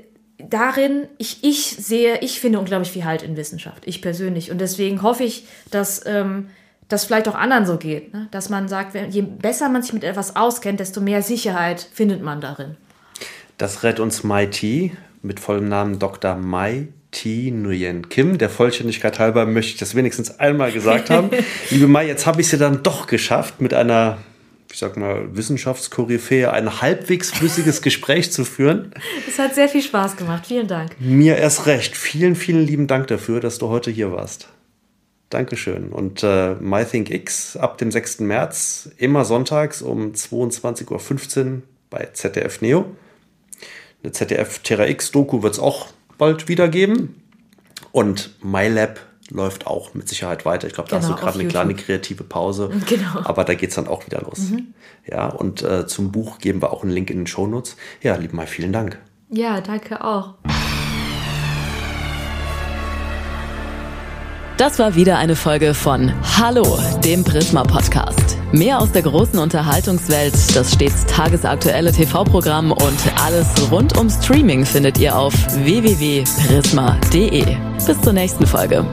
darin, ich, ich sehe, ich finde unglaublich viel Halt in Wissenschaft, ich persönlich. Und deswegen hoffe ich, dass ähm, das vielleicht auch anderen so geht. Ne? Dass man sagt, je besser man sich mit etwas auskennt, desto mehr Sicherheit findet man darin. Das rät uns Mai T mit vollem Namen Dr. Mai T. Nguyen Kim. Der Vollständigkeit halber möchte ich das wenigstens einmal gesagt haben. Liebe Mai, jetzt habe ich es ja dann doch geschafft, mit einer ich sag mal, Wissenschaftskoryphäe ein halbwegs flüssiges Gespräch zu führen. Es hat sehr viel Spaß gemacht. Vielen Dank. Mir erst recht. Vielen, vielen lieben Dank dafür, dass du heute hier warst. Dankeschön. Und äh, MyThinkX ab dem 6. März, immer sonntags um 22.15 Uhr bei ZDF Neo. Eine ZDF Terra X Doku wird es auch bald wieder geben. Und MyLab läuft auch mit Sicherheit weiter. Ich glaube, da genau, hast du gerade eine kleine kreative Pause. Genau. Aber da geht es dann auch wieder los. Mhm. Ja, und äh, zum Buch geben wir auch einen Link in den Shownotes. Ja, lieb mal, vielen Dank. Ja, danke auch. Das war wieder eine Folge von Hallo, dem Prisma Podcast. Mehr aus der großen Unterhaltungswelt, das stets tagesaktuelle TV-Programm und alles rund um Streaming findet ihr auf www.prisma.de. Bis zur nächsten Folge.